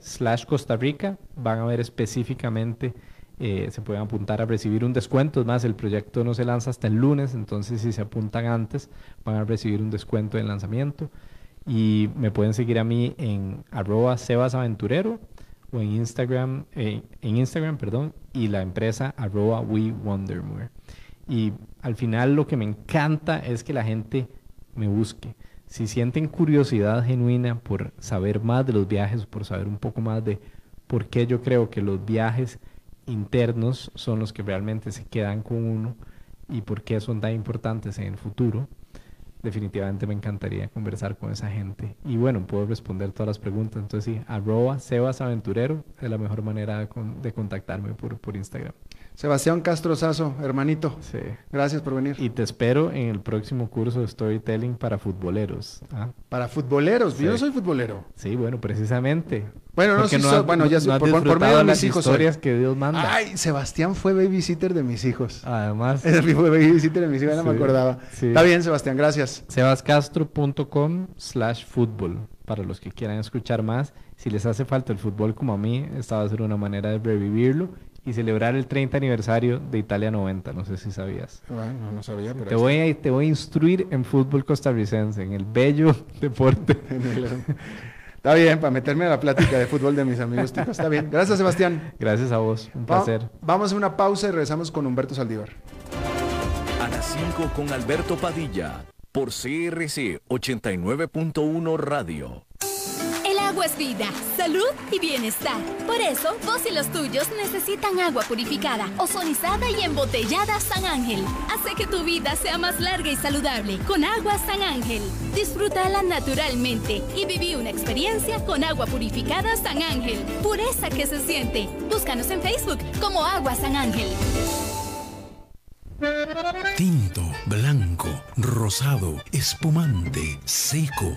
slash Costa Rica. Van a ver específicamente eh, se pueden apuntar a recibir un descuento. Es más, el proyecto no se lanza hasta el lunes, entonces si se apuntan antes van a recibir un descuento en lanzamiento. Y me pueden seguir a mí en arroba sebasaventurero o en Instagram, eh, en Instagram, perdón, y la empresa arroba we Y al final lo que me encanta es que la gente me busque. Si sienten curiosidad genuina por saber más de los viajes, por saber un poco más de por qué yo creo que los viajes internos son los que realmente se quedan con uno y por qué son tan importantes en el futuro, definitivamente me encantaría conversar con esa gente. Y bueno, puedo responder todas las preguntas. Entonces sí, arroba Sebas Aventurero es la mejor manera de, contactarme por, por Instagram. Sebastián Castro Sazo, hermanito. Sí. Gracias por venir. Y te espero en el próximo curso de storytelling para futboleros. ¿ah? Para futboleros. Yo no soy futbolero. Sí, bueno, precisamente. Bueno, no, no bueno, ya no por, por, medio de mis hijos. historias que Dios manda. Ay, Sebastián fue babysitter de mis hijos. Además. fue babysitter de mis hijos, no me acordaba. Está bien, Sebastián, gracias. sebascastro.com slash fútbol para los que quieran escuchar más. Si les hace falta el fútbol como a mí, esta va a ser una manera de revivirlo y celebrar el 30 aniversario de Italia 90. No sé si sabías. Bueno, no sabía, pero... Te voy, a, te voy a instruir en fútbol costarricense, en el bello deporte. Está bien, para meterme a la plática de fútbol de mis amigos ticos. Está bien. Gracias, Sebastián. Gracias a vos. Un placer. vamos a una pausa y regresamos con Humberto Saldívar. A las 5 con Alberto Padilla, por CRC 89.1 Radio agua es vida, salud y bienestar. Por eso, vos y los tuyos necesitan agua purificada, ozonizada y embotellada San Ángel. Hace que tu vida sea más larga y saludable con agua San Ángel. Disfrútala naturalmente y viví una experiencia con agua purificada San Ángel. Pureza que se siente. Búscanos en Facebook como Agua San Ángel. Tinto, blanco, rosado, espumante, seco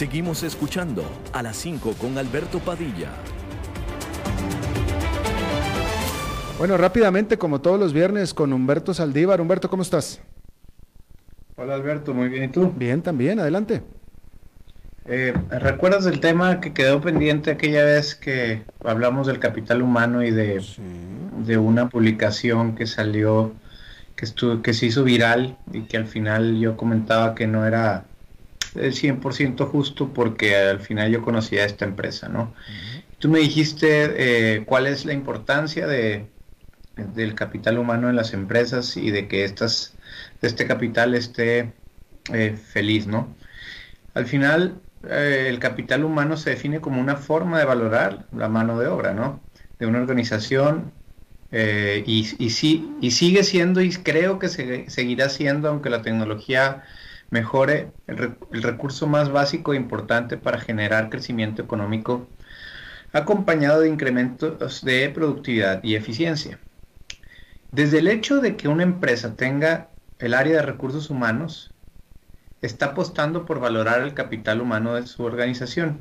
Seguimos escuchando a las 5 con Alberto Padilla. Bueno, rápidamente, como todos los viernes, con Humberto Saldívar. Humberto, ¿cómo estás? Hola Alberto, muy bien. ¿Y tú? Bien, también, adelante. Eh, ¿Recuerdas el tema que quedó pendiente aquella vez que hablamos del capital humano y de, de una publicación que salió, que, estuvo, que se hizo viral y que al final yo comentaba que no era el 100% justo porque al final yo conocía esta empresa, ¿no? Tú me dijiste eh, cuál es la importancia de, del capital humano en las empresas y de que estas, de este capital esté eh, feliz, ¿no? Al final, eh, el capital humano se define como una forma de valorar la mano de obra, ¿no? De una organización y, y, sí, y sigue siendo y creo que seguirá siendo, aunque la tecnología mejore el, recurso más básico e importante para generar crecimiento económico acompañado de incrementos de productividad y eficiencia. Desde el hecho de que una empresa tenga el área de recursos humanos, está apostando por valorar el capital humano de su organización.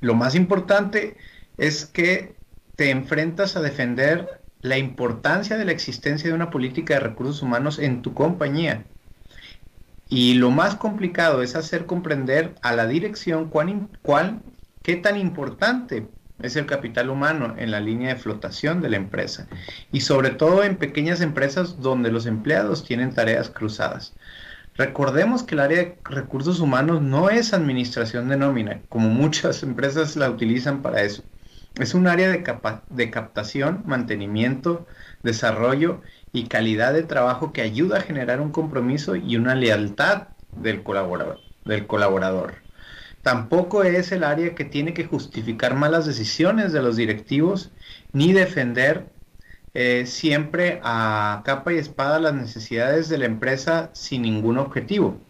Lo más importante es que te enfrentas a defender la importancia de la existencia de una política de recursos humanos en tu compañía. Y lo más complicado es hacer comprender a la dirección cuán, cuál, qué tan importante es el capital humano en la línea de flotación de la empresa. Y sobre todo en pequeñas empresas donde los empleados tienen tareas cruzadas. Recordemos que el área de recursos humanos no es administración de nómina, como muchas empresas la utilizan para eso. Es un área de, de captación, mantenimiento, desarrollo y calidad de trabajo que ayuda a generar un compromiso y una lealtad del colaborador. Del colaborador. Tampoco es el área que tiene que justificar malas decisiones de los directivos ni defender eh, siempre a capa y espada las necesidades de la empresa sin ningún objetivo.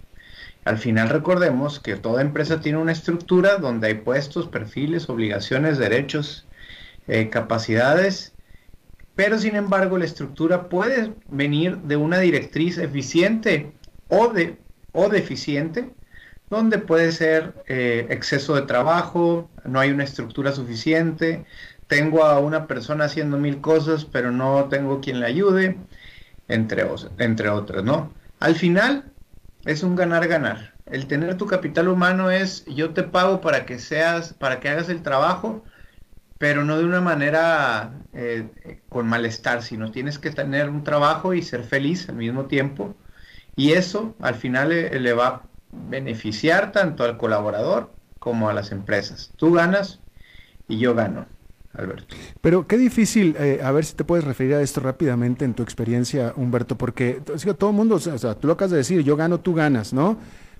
Al final recordemos que toda empresa tiene una estructura donde hay puestos, perfiles, obligaciones, derechos, eh, capacidades, pero sin embargo la estructura puede venir de una directriz eficiente o, de, o deficiente, donde puede ser eh, exceso de trabajo, no hay una estructura suficiente, tengo a una persona haciendo mil cosas, pero no tengo quien le ayude, entre, entre otras, ¿no? Al final, es un ganar-ganar. El tener tu capital humano es yo te pago para que seas, para que hagas el trabajo, pero no de una manera eh, con malestar, sino tienes que tener un trabajo y ser feliz al mismo tiempo. Y eso al final le, le va a beneficiar tanto al colaborador como a las empresas. Tú ganas y yo gano. Alberto. Pero qué difícil, eh, a ver si te puedes referir a esto rápidamente en tu experiencia, Humberto, porque todo el mundo, o sea, tú lo acabas de decir, yo gano, tú ganas, ¿no?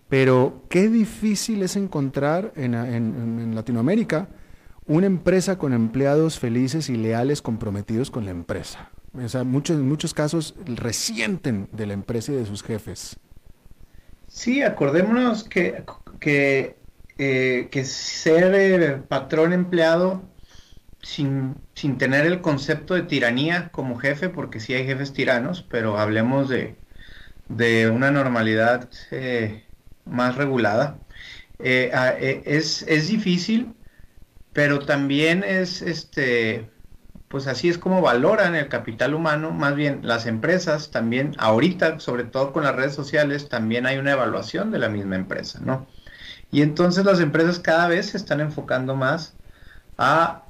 Pero qué difícil es encontrar en, Latinoamérica una empresa con empleados felices y leales comprometidos con la empresa. O sea, muchos, en muchos casos resienten de la empresa y de sus jefes. Sí, acordémonos que, que, eh, que ser eh, patrón empleado sin, tener el concepto de tiranía como jefe, porque sí hay jefes tiranos, pero hablemos de, de una normalidad eh, más regulada. Es, es, difícil, pero también es, este, pues así es como valoran el capital humano, más bien las empresas también, ahorita, sobre todo con las redes sociales, también hay una evaluación de la misma empresa, ¿no? Y entonces las empresas cada vez se están enfocando más a,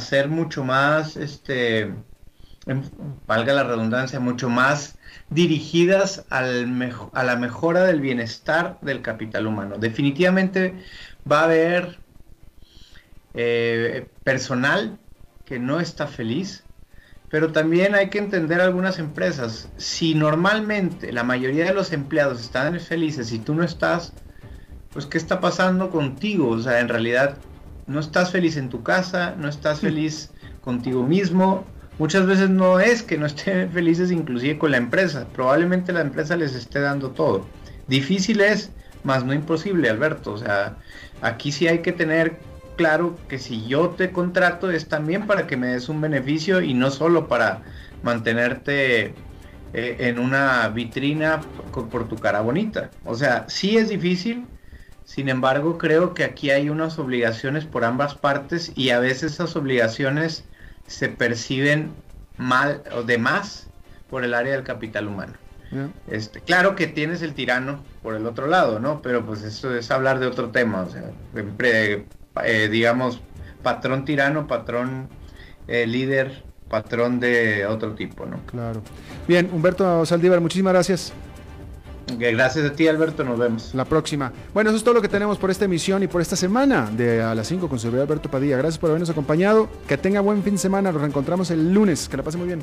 ser mucho más, este, valga la redundancia, mucho más dirigidas al a la mejora del bienestar del capital humano. Definitivamente va a haber eh, personal que no está feliz, pero también hay que entender algunas empresas. Si normalmente la mayoría de los empleados están felices y tú no estás, pues ¿qué está pasando contigo? O sea, en realidad no estás feliz en tu casa, no estás feliz contigo mismo. Muchas veces no es que no estén felices inclusive con la empresa. Probablemente la empresa les esté dando todo. Difícil es, más no imposible, Alberto. O sea, aquí sí hay que tener claro que si yo te contrato es también para que me des un beneficio y no solo para mantenerte eh, en una vitrina por, por tu cara bonita. O sea, sí es difícil, sin embargo, creo que aquí hay unas obligaciones por ambas partes y a veces esas obligaciones se perciben mal o de más por el área del capital humano. Este, claro que tienes el tirano por el otro lado, ¿no? Pero pues eso es hablar de otro tema, o sea, eh, digamos, patrón tirano, patrón eh, líder, patrón de otro tipo, ¿no? Claro. Bien, Humberto Saldívar, muchísimas gracias. Gracias a ti, Alberto. Nos vemos. La próxima. Bueno, eso es todo lo que tenemos por esta emisión y por esta semana de A las 5 con su Alberto Padilla. Gracias por habernos acompañado. Que tenga buen fin de semana. Nos reencontramos el lunes. Que la pase muy bien.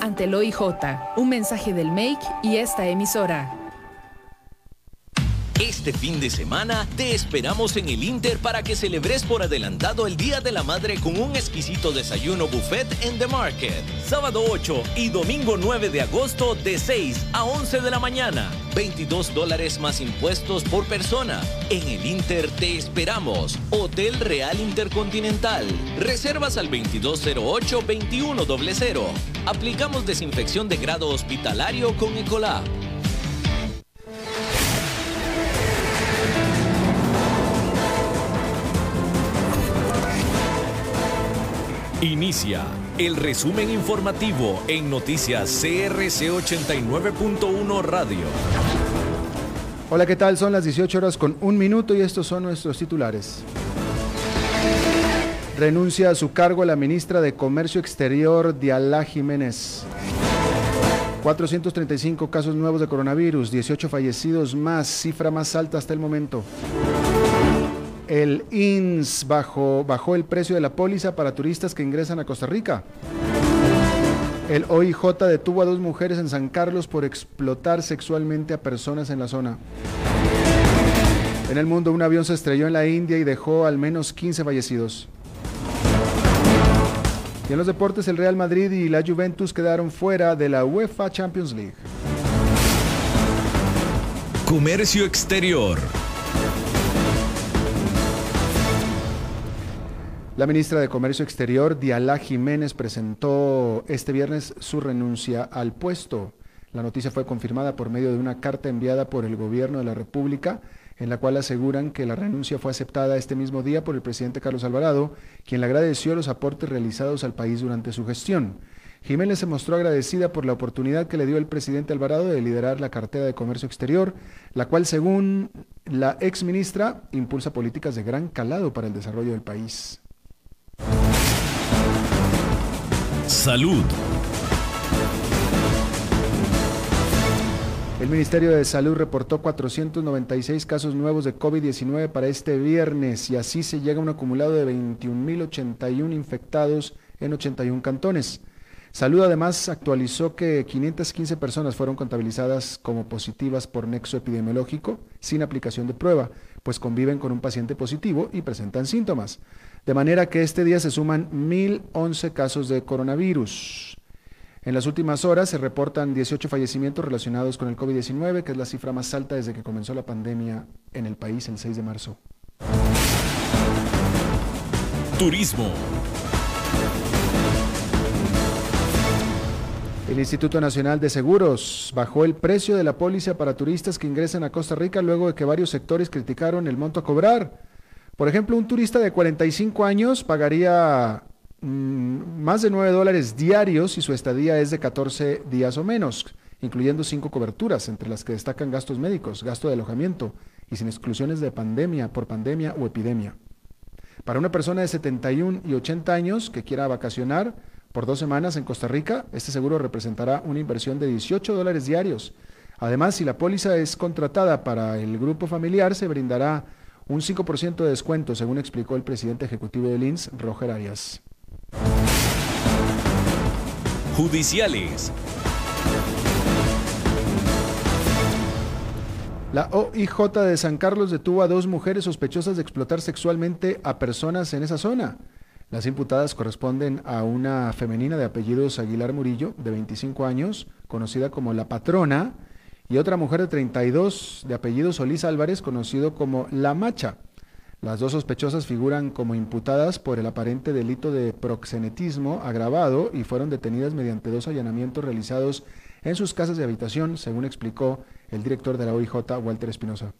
ante el OIJ. Un mensaje del MAKE y esta emisora. Este fin de semana te esperamos en el Inter para que celebres por adelantado el Día de la Madre con un exquisito desayuno buffet en The Market. Sábado 8 y domingo 9 de agosto de 6 a 11 de la mañana. 22 dólares más impuestos por persona. En el Inter te esperamos. Hotel Real Intercontinental. Reservas al 2208-2100. Aplicamos desinfección de grado hospitalario con Ecolab. Inicia el resumen informativo en noticias CRC 89.1 Radio. Hola, ¿qué tal? Son las 18 horas con un minuto y estos son nuestros titulares. Renuncia a su cargo la ministra de Comercio Exterior, Dialá Jiménez. 435 casos nuevos de coronavirus, 18 fallecidos más, cifra más alta hasta el momento. El INS bajó, bajó el precio de la póliza para turistas que ingresan a Costa Rica. El OIJ detuvo a dos mujeres en San Carlos por explotar sexualmente a personas en la zona. En el mundo, un avión se estrelló en la India y dejó al menos 15 fallecidos. Y en los deportes, el Real Madrid y la Juventus quedaron fuera de la UEFA Champions League. Comercio Exterior. La ministra de Comercio Exterior, Dialá Jiménez, presentó este viernes su renuncia al puesto. La noticia fue confirmada por medio de una carta enviada por el Gobierno de la República, en la cual aseguran que la renuncia fue aceptada este mismo día por el presidente Carlos Alvarado, quien le agradeció los aportes realizados al país durante su gestión. Jiménez se mostró agradecida por la oportunidad que le dio el presidente Alvarado de liderar la cartera de comercio exterior, la cual, según la ex ministra, impulsa políticas de gran calado para el desarrollo del país. Salud. El Ministerio de Salud reportó 496 casos nuevos de COVID-19 para este viernes y así se llega a un acumulado de 21.081 infectados en 81 cantones. Salud además actualizó que 515 personas fueron contabilizadas como positivas por nexo epidemiológico sin aplicación de prueba, pues conviven con un paciente positivo y presentan síntomas. De manera que este día se suman 1.011 casos de coronavirus. En las últimas horas se reportan 18 fallecimientos relacionados con el COVID-19, que es la cifra más alta desde que comenzó la pandemia en el país el 6 de marzo. Turismo. El Instituto Nacional de Seguros bajó el precio de la póliza para turistas que ingresan a Costa Rica luego de que varios sectores criticaron el monto a cobrar. Por ejemplo, un turista de 45 años pagaría mm, más de 9 dólares diarios si su estadía es de 14 días o menos, incluyendo cinco coberturas, entre las que destacan gastos médicos, gasto de alojamiento y sin exclusiones de pandemia, por pandemia o epidemia. Para una persona de 71 y 80 años que quiera vacacionar por dos semanas en Costa Rica, este seguro representará una inversión de 18 dólares diarios. Además, si la póliza es contratada para el grupo familiar, se brindará un 5% de descuento, según explicó el presidente ejecutivo de INS, Roger Arias. Judiciales. La OIJ de San Carlos detuvo a dos mujeres sospechosas de explotar sexualmente a personas en esa zona. Las imputadas corresponden a una femenina de apellidos Aguilar Murillo, de 25 años, conocida como La Patrona, y otra mujer de 32 de apellido Solís Álvarez, conocido como La Macha. Las dos sospechosas figuran como imputadas por el aparente delito de proxenetismo agravado y fueron detenidas mediante dos allanamientos realizados en sus casas de habitación, según explicó el director de la OIJ, Walter Espinosa.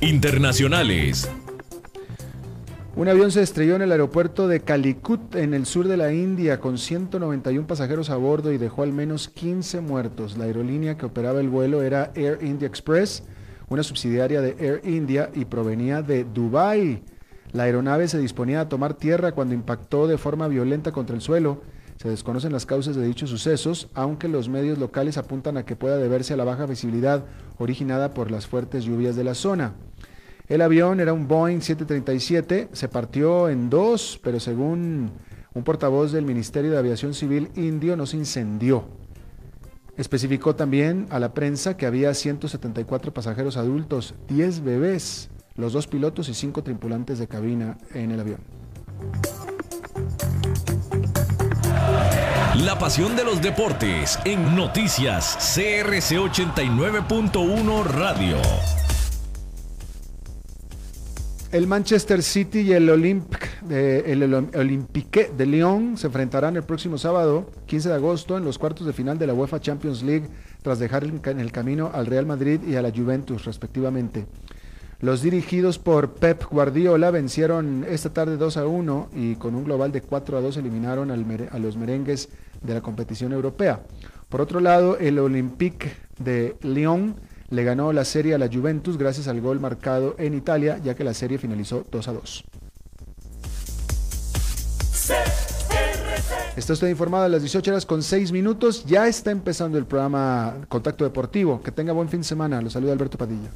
Internacionales. Un avión se estrelló en el aeropuerto de Calicut, en el sur de la India, con 191 pasajeros a bordo y dejó al menos 15 muertos. La aerolínea que operaba el vuelo era Air India Express, una subsidiaria de Air India y provenía de Dubái. La aeronave se disponía a tomar tierra cuando impactó de forma violenta contra el suelo. Se desconocen las causas de dichos sucesos, aunque los medios locales apuntan a que pueda deberse a la baja visibilidad originada por las fuertes lluvias de la zona. El avión era un Boeing 737, se partió en dos, pero según un portavoz del Ministerio de Aviación Civil indio no se incendió. Especificó también a la prensa que había 174 pasajeros adultos, 10 bebés, los dos pilotos y cinco tripulantes de cabina en el avión. La pasión de los deportes en noticias CRC 89.1 Radio. El Manchester City y el, Olympique de, el Olympique de Lyon se enfrentarán el próximo sábado, 15 de agosto, en los cuartos de final de la UEFA Champions League, tras dejar en el camino al Real Madrid y a la Juventus, respectivamente. Los dirigidos por Pep Guardiola vencieron esta tarde 2 a 1 y con un global de 4 a 2 eliminaron a los merengues de la competición europea. Por otro lado, el Olympique de Lyon le ganó la serie a la Juventus gracias al gol marcado en Italia, ya que la serie finalizó 2 a 2. Está usted informado a las 18 horas con 6 minutos. Ya está empezando el programa Contacto Deportivo. Que tenga buen fin de semana. Lo saluda Alberto Padilla.